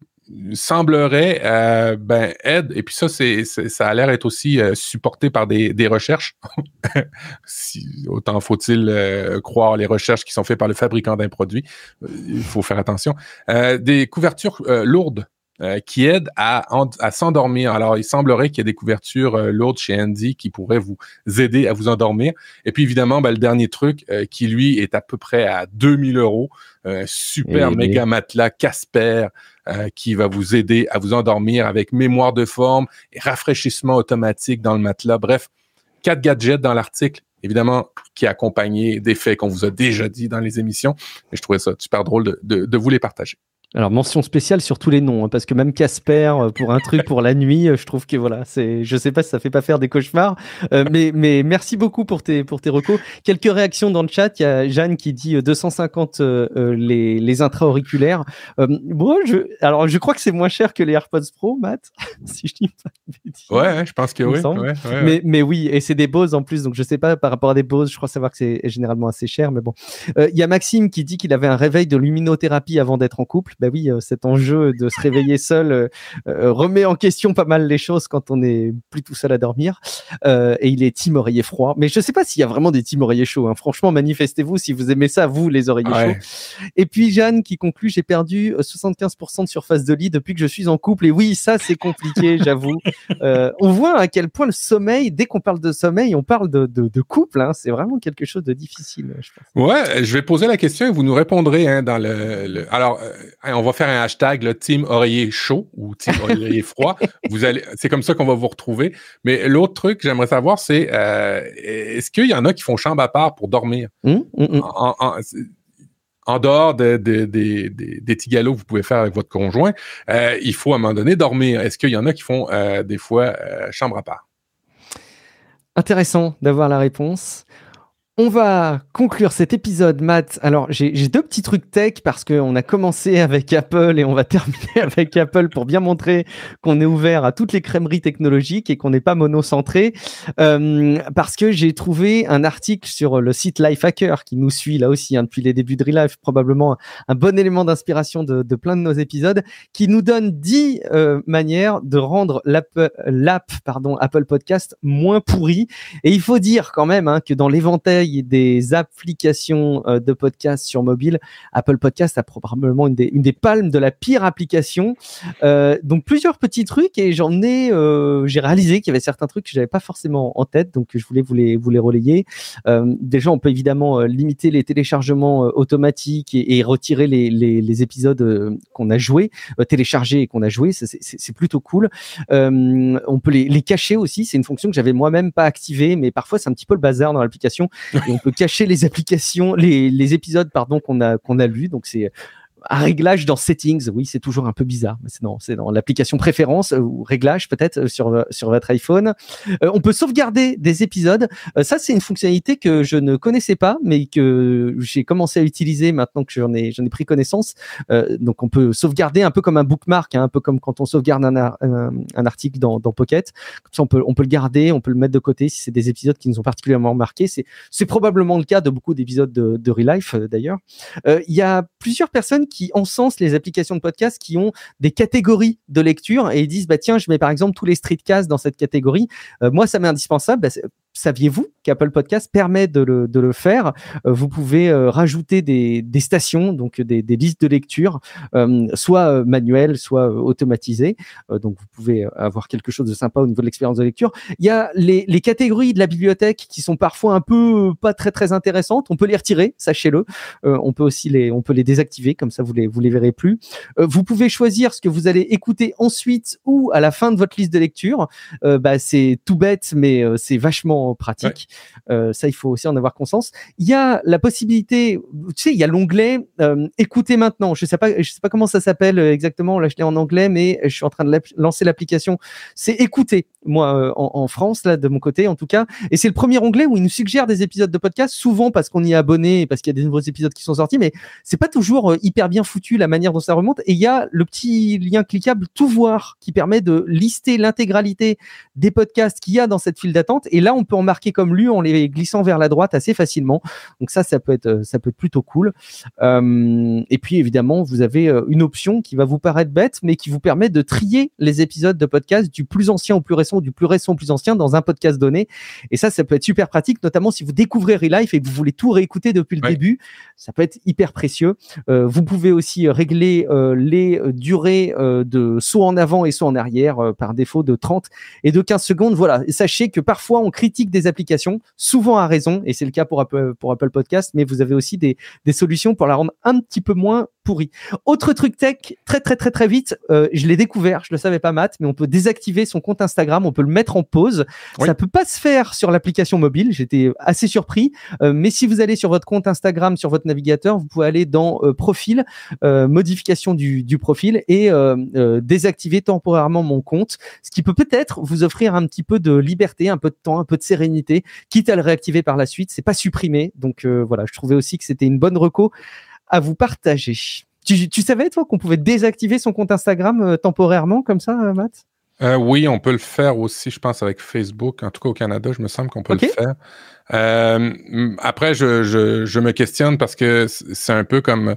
semblerait euh, ben, et puis ça, c'est, ça a l'air être aussi euh, supporté par des, des recherches. [laughs] autant faut-il euh, croire les recherches qui sont faites par le fabricant d'un produit. Euh, Il faut faire attention. Des couvertures lourdes euh, qui aident à, en- à s'endormir. Alors, il semblerait qu'il y ait des couvertures euh, lourdes chez Andy qui pourraient vous aider à vous endormir. Et puis, évidemment, ben, le dernier truc euh, qui, lui, est à peu près à 2000 euros. Un super Eh méga matelas Casper qui va vous aider à vous endormir avec mémoire de forme et rafraîchissement automatique dans le matelas. Bref, quatre gadgets dans l'article, évidemment, qui est accompagné des faits qu'on vous a déjà dit dans les émissions. Et je trouvais ça super drôle de, de- de vous les partager. Alors mention spéciale sur tous les noms, hein, parce que même Casper euh, pour un truc pour la nuit, euh, je trouve que voilà, c'est, je sais pas si ça fait pas faire des cauchemars, euh, mais mais merci beaucoup pour tes pour tes recos. Quelques réactions dans le chat. Il y a Jeanne qui dit euh, 250 euh, euh, les les intra-auriculaires. Euh, bon, je alors je crois que c'est moins cher que les AirPods Pro, Matt, [laughs] si je dis pas de bêtises. Ouais, je pense que oui. Ouais, ouais, ouais. Mais, mais oui, et c'est des Bose en plus, donc je sais pas par rapport à des Bose, je crois savoir que c'est généralement assez cher, mais bon. Euh, Il y a Maxime qui dit qu'il avait un réveil de luminothérapie avant d'être en couple. Bah oui, euh, cet enjeu de se réveiller seul euh, euh, remet en question pas mal les choses quand on n'est plus tout seul à dormir. Et il est team oreiller froid. Mais je sais pas s'il y a vraiment des team oreillers chauds. hein. Franchement, manifestez-vous si vous aimez ça, vous les oreillers Ouais. chauds. Et puis Jeanne qui conclut, j'ai perdu euh, 75% de surface de lit depuis que je suis en couple. Et oui, ça c'est compliqué, [laughs] j'avoue. Euh, on voit à quel point le sommeil, dès qu'on parle de sommeil, on parle de, de, de couple. hein. C'est vraiment quelque chose de difficile, je pense. Ouais, je vais poser la question et vous nous répondrez hein, dans le. le- Alors, on va faire un hashtag le team oreiller chaud ou team [laughs] oreiller froid. Vous allez, c'est comme ça qu'on va vous retrouver. Mais l'autre truc que j'aimerais savoir, c'est euh, est-ce qu'il y en a qui font chambre à part pour dormir? Hum, hum, hum. en, en- en dehors de- de- des- petits galops que vous pouvez faire avec votre conjoint, euh, il faut à un moment donné dormir. Est-ce qu'il y en a qui font euh, des fois chambre à part? Intéressant d'avoir la réponse. On va conclure cet épisode, Matt. Alors, j'ai deux petits trucs tech parce qu'on a commencé avec Apple et on va [laughs] terminer avec Apple pour bien montrer qu'on est ouvert à toutes les crèmeries technologiques et qu'on n'est pas monocentré. Euh, parce que j'ai trouvé un article sur le site Lifehacker qui nous suit là aussi hein, depuis les débuts de Relife, probablement un bon élément d'inspiration de, plein de nos épisodes, qui nous donne 10 euh, manières de rendre l'app Apple Podcast moins pourri. Et il faut dire quand même hein, que dans l'éventail des applications euh, de podcast sur mobile, Apple Podcast a probablement une des, une des palmes de la pire application. Euh, donc plusieurs petits trucs et j'en ai, euh, j'ai réalisé qu'il y avait certains trucs que j'avais pas forcément en tête, donc je voulais vous les, vous les relayer. Euh, déjà, on peut évidemment euh, limiter les téléchargements euh, automatiques et, et retirer les, les, les épisodes qu'on a joués, téléchargés et qu'on a joués. C'est- plutôt cool. On peut les, les cacher aussi. C'est une fonction que j'avais moi-même pas activée, mais parfois c'est un petit peu le bazar dans l'application. Et on peut cacher les applications, les, les épisodes pardon qu'on a qu'on a lus. Donc c'est un réglage dans settings, oui, c'est toujours un peu bizarre, mais c'est dans, c'est dans l'application préférence euh, ou réglage peut-être euh, sur, euh, sur votre iPhone. On peut sauvegarder des épisodes. Ça, c'est une fonctionnalité que je ne connaissais pas, mais que j'ai commencé à utiliser maintenant que j'en ai, j'en ai pris connaissance. Donc, on peut sauvegarder un peu comme un bookmark, hein, un peu comme quand on sauvegarde un, un, article dans, dans Pocket. Comme ça, on peut, on peut le garder, on peut le mettre de côté si c'est des épisodes qui nous ont particulièrement marqués. C'est, c'est probablement le cas de beaucoup d'épisodes de, de Relife, d'ailleurs. Il y a plusieurs personnes qui encensent les applications de podcast qui ont des catégories de lecture et ils disent bah tiens je mets par exemple tous les streetcasts dans cette catégorie. Euh, moi ça m'est indispensable. Bah, saviez-vous qu'Apple Podcast permet de le, de le faire? Vous pouvez rajouter des, des, stations, donc des, des, listes de lecture, soit manuelles, soit automatisées. donc vous pouvez avoir quelque chose de sympa au niveau de l'expérience de lecture. Il y a les, les, catégories de la bibliothèque qui sont parfois un peu pas très très intéressantes. On peut les retirer, sachez-le. on peut aussi les, on peut les désactiver, comme ça vous les, vous les verrez plus. vous pouvez choisir ce que vous allez écouter ensuite ou à la fin de votre liste de lecture. bah, c'est tout bête, mais c'est vachement pratique. Euh, ça, il faut aussi en avoir conscience. Il y a la possibilité, tu sais, il y a l'onglet euh, Écoutez maintenant. Je sais pas, je sais pas comment ça s'appelle euh, exactement. Là, je l'ai en anglais, mais je suis en train de lancer l'application. C'est Écouter, moi, en, France, là, de mon côté, en tout cas. Et c'est le premier onglet où il nous suggère des épisodes de podcast, souvent parce qu'on y est abonné, parce qu'il y a des nouveaux épisodes qui sont sortis, mais c'est pas toujours hyper bien foutu la manière dont ça remonte. Et il y a le petit lien cliquable Tout voir qui permet de lister l'intégralité des podcasts qu'il y a dans cette file d'attente. Et là, on peut en marquer comme lu en les glissant vers la droite assez facilement. Donc ça, ça peut être, euh, ça peut être plutôt cool. Euh, et puis évidemment, vous avez euh, une option qui va vous paraître bête, mais qui vous permet de trier les épisodes de podcast du plus ancien au plus récent, du plus récent au plus ancien dans un podcast donné. Et ça, ça peut être super pratique, notamment si vous découvrez Relife et que vous voulez tout réécouter depuis le début. Ça peut être hyper précieux. vous pouvez aussi régler les durées de saut en avant et saut en arrière par défaut de 30 et de 15 secondes. Voilà. Et sachez que parfois on critique des applications souvent à raison, et c'est le cas pour Apple, pour Podcast, mais vous avez aussi des solutions pour la rendre un petit peu moins pourri. Autre truc tech, très très très très vite, euh, je l'ai découvert, je le savais pas Matt, mais on peut désactiver son compte Instagram, on peut le mettre en pause. Ça peut pas se faire sur l'application mobile, j'étais assez surpris, euh, mais si vous allez sur votre compte Instagram, sur votre navigateur, vous pouvez aller dans euh, profil, modification du, du, profil et désactiver temporairement mon compte, ce qui peut peut-être vous offrir un petit peu de liberté, un peu de temps, un peu de sérénité, quitte à le réactiver par la suite. C'est pas supprimé, donc voilà, je trouvais aussi que c'était une bonne reco à vous partager. Tu, savais, toi, qu'on pouvait désactiver son compte Instagram euh, temporairement comme ça, euh, Matt? Euh, oui, on peut le faire aussi, je pense, avec Facebook. En tout cas, au Canada, je me semble qu'on peut le faire. après, je, me questionne parce que c'est un peu comme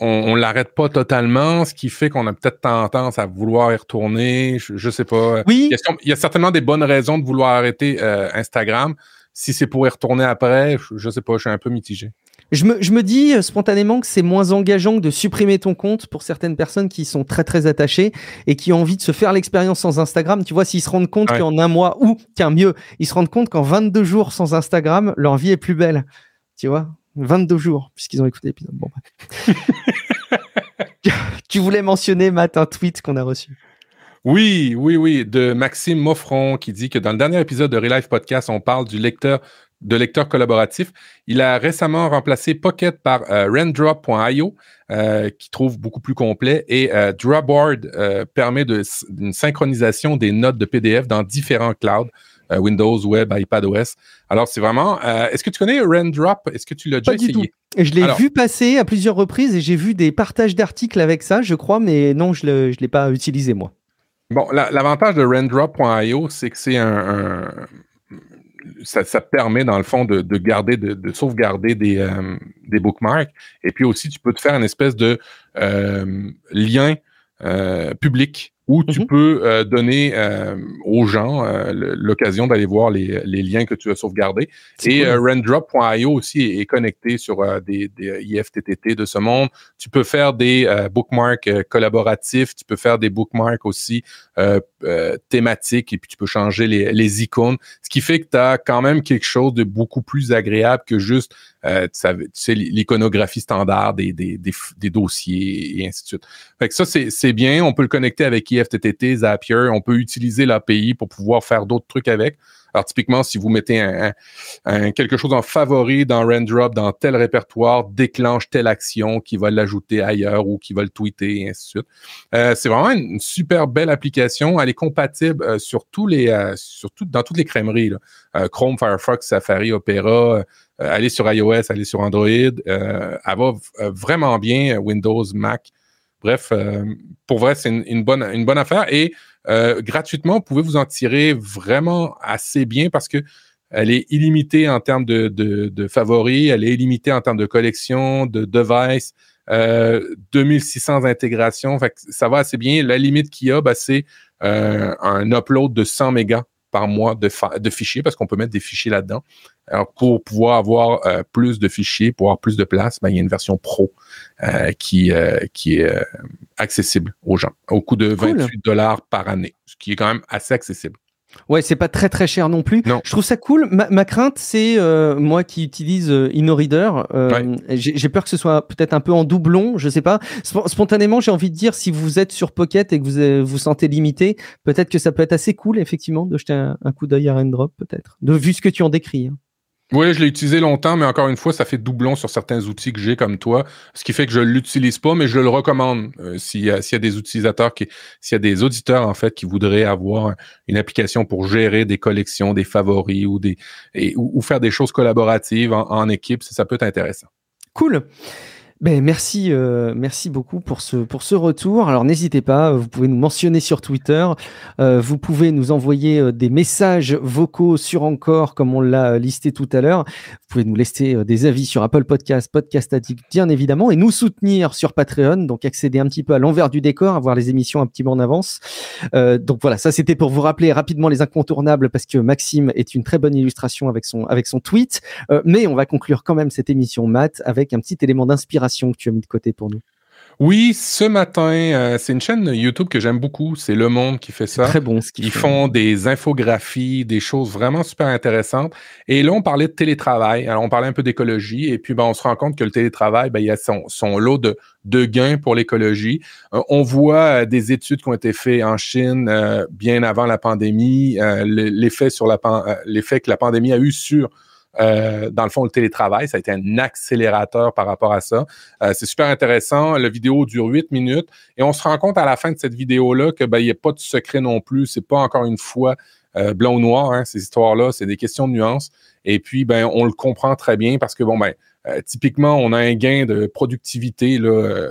on, ne l'arrête pas totalement, ce qui fait qu'on a peut-être tendance à vouloir y retourner. Je, ne sais pas. Oui. Il y, a, certainement des bonnes raisons de vouloir arrêter Instagram. Si c'est pour y retourner après, je, ne sais pas, je suis un peu mitigé. Je me, je me, dis euh, spontanément que c'est moins engageant que de supprimer ton compte pour certaines personnes qui sont très très attachées et qui ont envie de se faire l'expérience sans Instagram. Tu vois, s'ils se rendent compte qu'en un mois, ou tiens mieux, ils se rendent compte qu'en 22 jours sans Instagram, leur vie est plus belle. Tu vois 22 jours, puisqu'ils ont écouté l'épisode. Bon, [laughs] tu voulais mentionner, Matt, un tweet qu'on a reçu. Oui, oui, oui, de Maxime Moffron qui dit que dans le dernier épisode de Relive Podcast, on parle du lecteur de lecteur collaboratif. Il a récemment remplacé Pocket par euh, Rendrop.io, euh, qui trouve beaucoup plus complet, et euh, Drawboard permet de, une synchronisation des notes de PDF dans différents clouds. Windows, Web, iPadOS. Alors, c'est vraiment. Est-ce que tu connais Rendrop Est-ce que tu l'as déjà essayé? Je l'ai vu passer à plusieurs reprises et j'ai vu des partages d'articles avec ça, je crois, mais non, je ne l'ai pas utilisé moi. Bon, l'avantage de Rendrop.io, c'est que c'est un, ça, permet, dans le fond, de, garder, de, sauvegarder des, euh, des bookmarks. Et puis aussi, tu peux te faire une espèce de euh, lien euh, public où tu mmh peux euh, donner euh, aux gens euh, l'occasion d'aller voir les, les, liens que tu as sauvegardés. Et Rendrop.io aussi est, connecté sur des, des, IFTTT de ce monde. Tu peux faire des bookmarks collaboratifs, tu peux faire des bookmarks aussi thématiques et puis tu peux changer les, icônes, ce qui fait que tu as quand même quelque chose de beaucoup plus agréable que juste euh, tu sais, l'iconographie standard des, dossiers et ainsi de suite. Fait que ça, c'est bien. On peut le connecter avec IFTTT, Zapier. On peut utiliser l'API pour pouvoir faire d'autres trucs avec. Alors, typiquement, si vous mettez quelque chose en favori dans Rendrop, dans tel répertoire, déclenche telle action qui va l'ajouter ailleurs ou qui va le tweeter et ainsi de suite. Euh, c'est vraiment une super belle application. Elle est compatible euh, sur tous les, euh, dans toutes les crèmeries. Chrome, Firefox, Safari, Opera. allez sur iOS, allez sur Android. elle va vraiment bien, Windows, Mac. Bref, pour vrai, c'est une, bonne, une bonne affaire. Et euh, gratuitement, vous pouvez vous en tirer vraiment assez bien parce que elle est illimitée en termes de, de, favoris, elle est illimitée en termes de collection, de device, euh, 2600 intégrations, fait ça va assez bien. La limite qu'il y a, ben, c'est euh, un upload de 100 mégas par mois de, de fichiers parce qu'on peut mettre des fichiers là-dedans. Alors, pour pouvoir avoir euh, plus de fichiers, pour avoir plus de place, ben, il y a une version pro euh, qui, euh, qui est accessible aux gens au coût de 28 dollars par année, ce qui est quand même assez accessible. Ouais, c'est pas très très cher non plus. Non. Je trouve ça cool. Ma, crainte, c'est moi qui utilise InnoReader. J'ai peur que ce soit peut-être un peu en doublon. Je sais pas. Spontanément, j'ai envie de dire si vous êtes sur Pocket et que vous vous sentez limité, peut-être que ça peut être assez cool effectivement de jeter un, coup d'œil à Raindrop, peut-être. De vu ce que tu en décris. Hein. Oui, je l'ai utilisé longtemps, mais encore une fois, ça fait doublon sur certains outils que j'ai comme toi, ce qui fait que je ne l'utilise pas, mais je le recommande euh, s'il y, a des utilisateurs, s'il y a des auditeurs en fait qui voudraient avoir une application pour gérer des collections, des favoris ou des ou, faire des choses collaboratives en équipe, ça peut être intéressant. Cool. Ben, merci, euh, merci beaucoup pour ce, pour ce retour. Alors n'hésitez pas, vous pouvez nous mentionner sur Twitter, euh, vous pouvez nous envoyer euh, des messages vocaux sur Encore, comme on l'a listé tout à l'heure. Vous pouvez nous laisser des avis sur Apple Podcast, Podcast Addict, bien évidemment, et nous soutenir sur Patreon, donc accéder un petit peu à l'envers du décor, avoir les émissions un petit peu en avance. donc voilà, ça c'était pour vous rappeler rapidement les incontournables, parce que Maxime est une très bonne illustration avec son, avec son tweet. mais on va conclure quand même cette émission, Matt, avec un petit élément d'inspiration que tu as mis de côté pour nous? Oui, ce matin, euh, c'est une chaîne YouTube que j'aime beaucoup. C'est Le Monde qui fait ça. Très bon ce qu'ils Ils font des infographies, des choses vraiment super intéressantes. Et là, on parlait de télétravail. Alors, on parlait un peu d'écologie. Et puis, ben, on se rend compte que le télétravail, ben, il y a son, lot de, de gains pour l'écologie. Euh, on voit euh, des études qui ont été faites en Chine bien avant la pandémie, l'effet sur la l'effet que la pandémie a eu sur euh, dans le fond, le télétravail, ça a été un accélérateur par rapport à ça. Euh, c'est super intéressant. La vidéo dure huit minutes et on se rend compte à la fin de cette vidéo-là que ben, il n'y a pas de secret non plus. C'est pas encore une fois euh, blanc ou noir, hein, ces histoires-là. C'est des questions de nuances. Et puis, ben, on le comprend très bien parce que, bon, ben, typiquement, on a un gain de productivité là,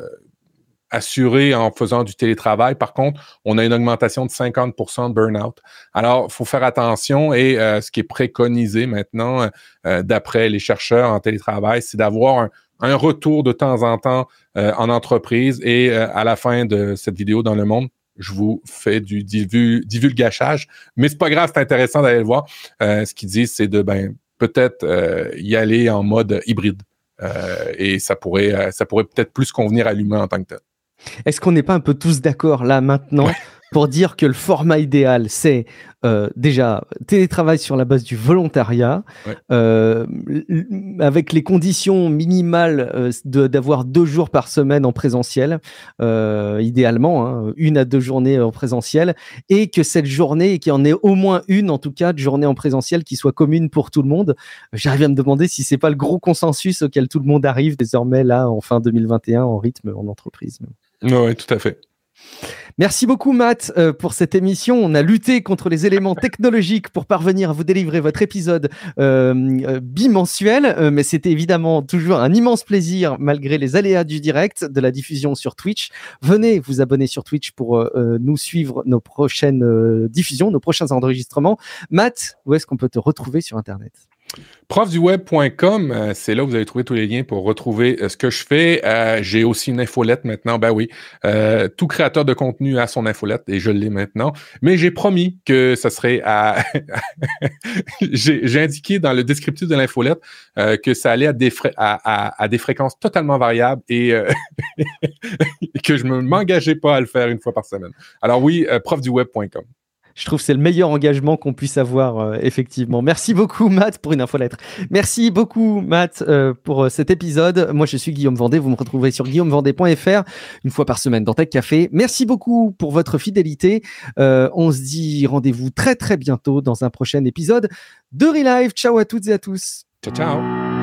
assuré en faisant du télétravail. Par contre, on a une augmentation de 50% de burn-out. Alors, il faut faire attention et euh, ce qui est préconisé maintenant, euh, d'après les chercheurs en télétravail, c'est d'avoir un, retour de temps en temps euh, en entreprise et à la fin de cette vidéo dans le monde, je vous fais du divulgachage, mais c'est pas grave, c'est intéressant d'aller le voir. ce qu'ils disent, c'est de ben peut-être y aller en mode hybride. et ça pourrait, ça pourrait peut-être plus convenir à l'humain en tant que tel. Est-ce qu'on n'est pas un peu tous d'accord là maintenant pour dire que le format idéal, c'est euh, déjà télétravail sur la base du volontariat, euh, avec les conditions minimales euh, d'avoir deux jours par semaine en présentiel, idéalement, hein, une à deux journées en présentiel, et que cette journée, qu'il y en ait au moins une en tout cas de journée en présentiel qui soit commune pour tout le monde. J'arrive à me demander si c'est pas le gros consensus auquel tout le monde arrive désormais là en fin 2021 en rythme en entreprise. Oui, tout à fait. Merci beaucoup Matt euh, pour cette émission. On a lutté contre les éléments technologiques pour parvenir à vous délivrer votre épisode euh, euh, bimensuel, mais c'était évidemment toujours un immense plaisir malgré les aléas du direct, de la diffusion sur Twitch. Venez vous abonner sur Twitch pour nous suivre nos prochaines diffusions, nos prochains enregistrements. Matt, où est-ce qu'on peut te retrouver sur Internet? Profduweb.com, euh, c'est là où vous allez trouver tous les liens pour retrouver euh, ce que je fais. Euh, j'ai aussi une infolette maintenant. Ben oui, tout créateur de contenu a son infolette et je l'ai maintenant. Mais j'ai promis que ça serait à. [laughs] j'ai indiqué dans le descriptif de l'infolette que ça allait à des, à, des fréquences totalement variables et [laughs] que je ne m'engageais pas à le faire une fois par semaine. Alors oui, profduweb.com. Je trouve que c'est le meilleur engagement qu'on puisse avoir, euh, effectivement. Merci beaucoup, Matt, pour une infolettre. Merci beaucoup, Matt, euh, pour euh, cet épisode. Moi, je suis Guillaume Vendée. Vous me retrouverez sur guillaumevendée.fr une fois par semaine dans Tech Café. Merci beaucoup pour votre fidélité. on se dit rendez-vous très, très bientôt dans un prochain épisode de Relive. Ciao à toutes et à tous. Ciao, ciao.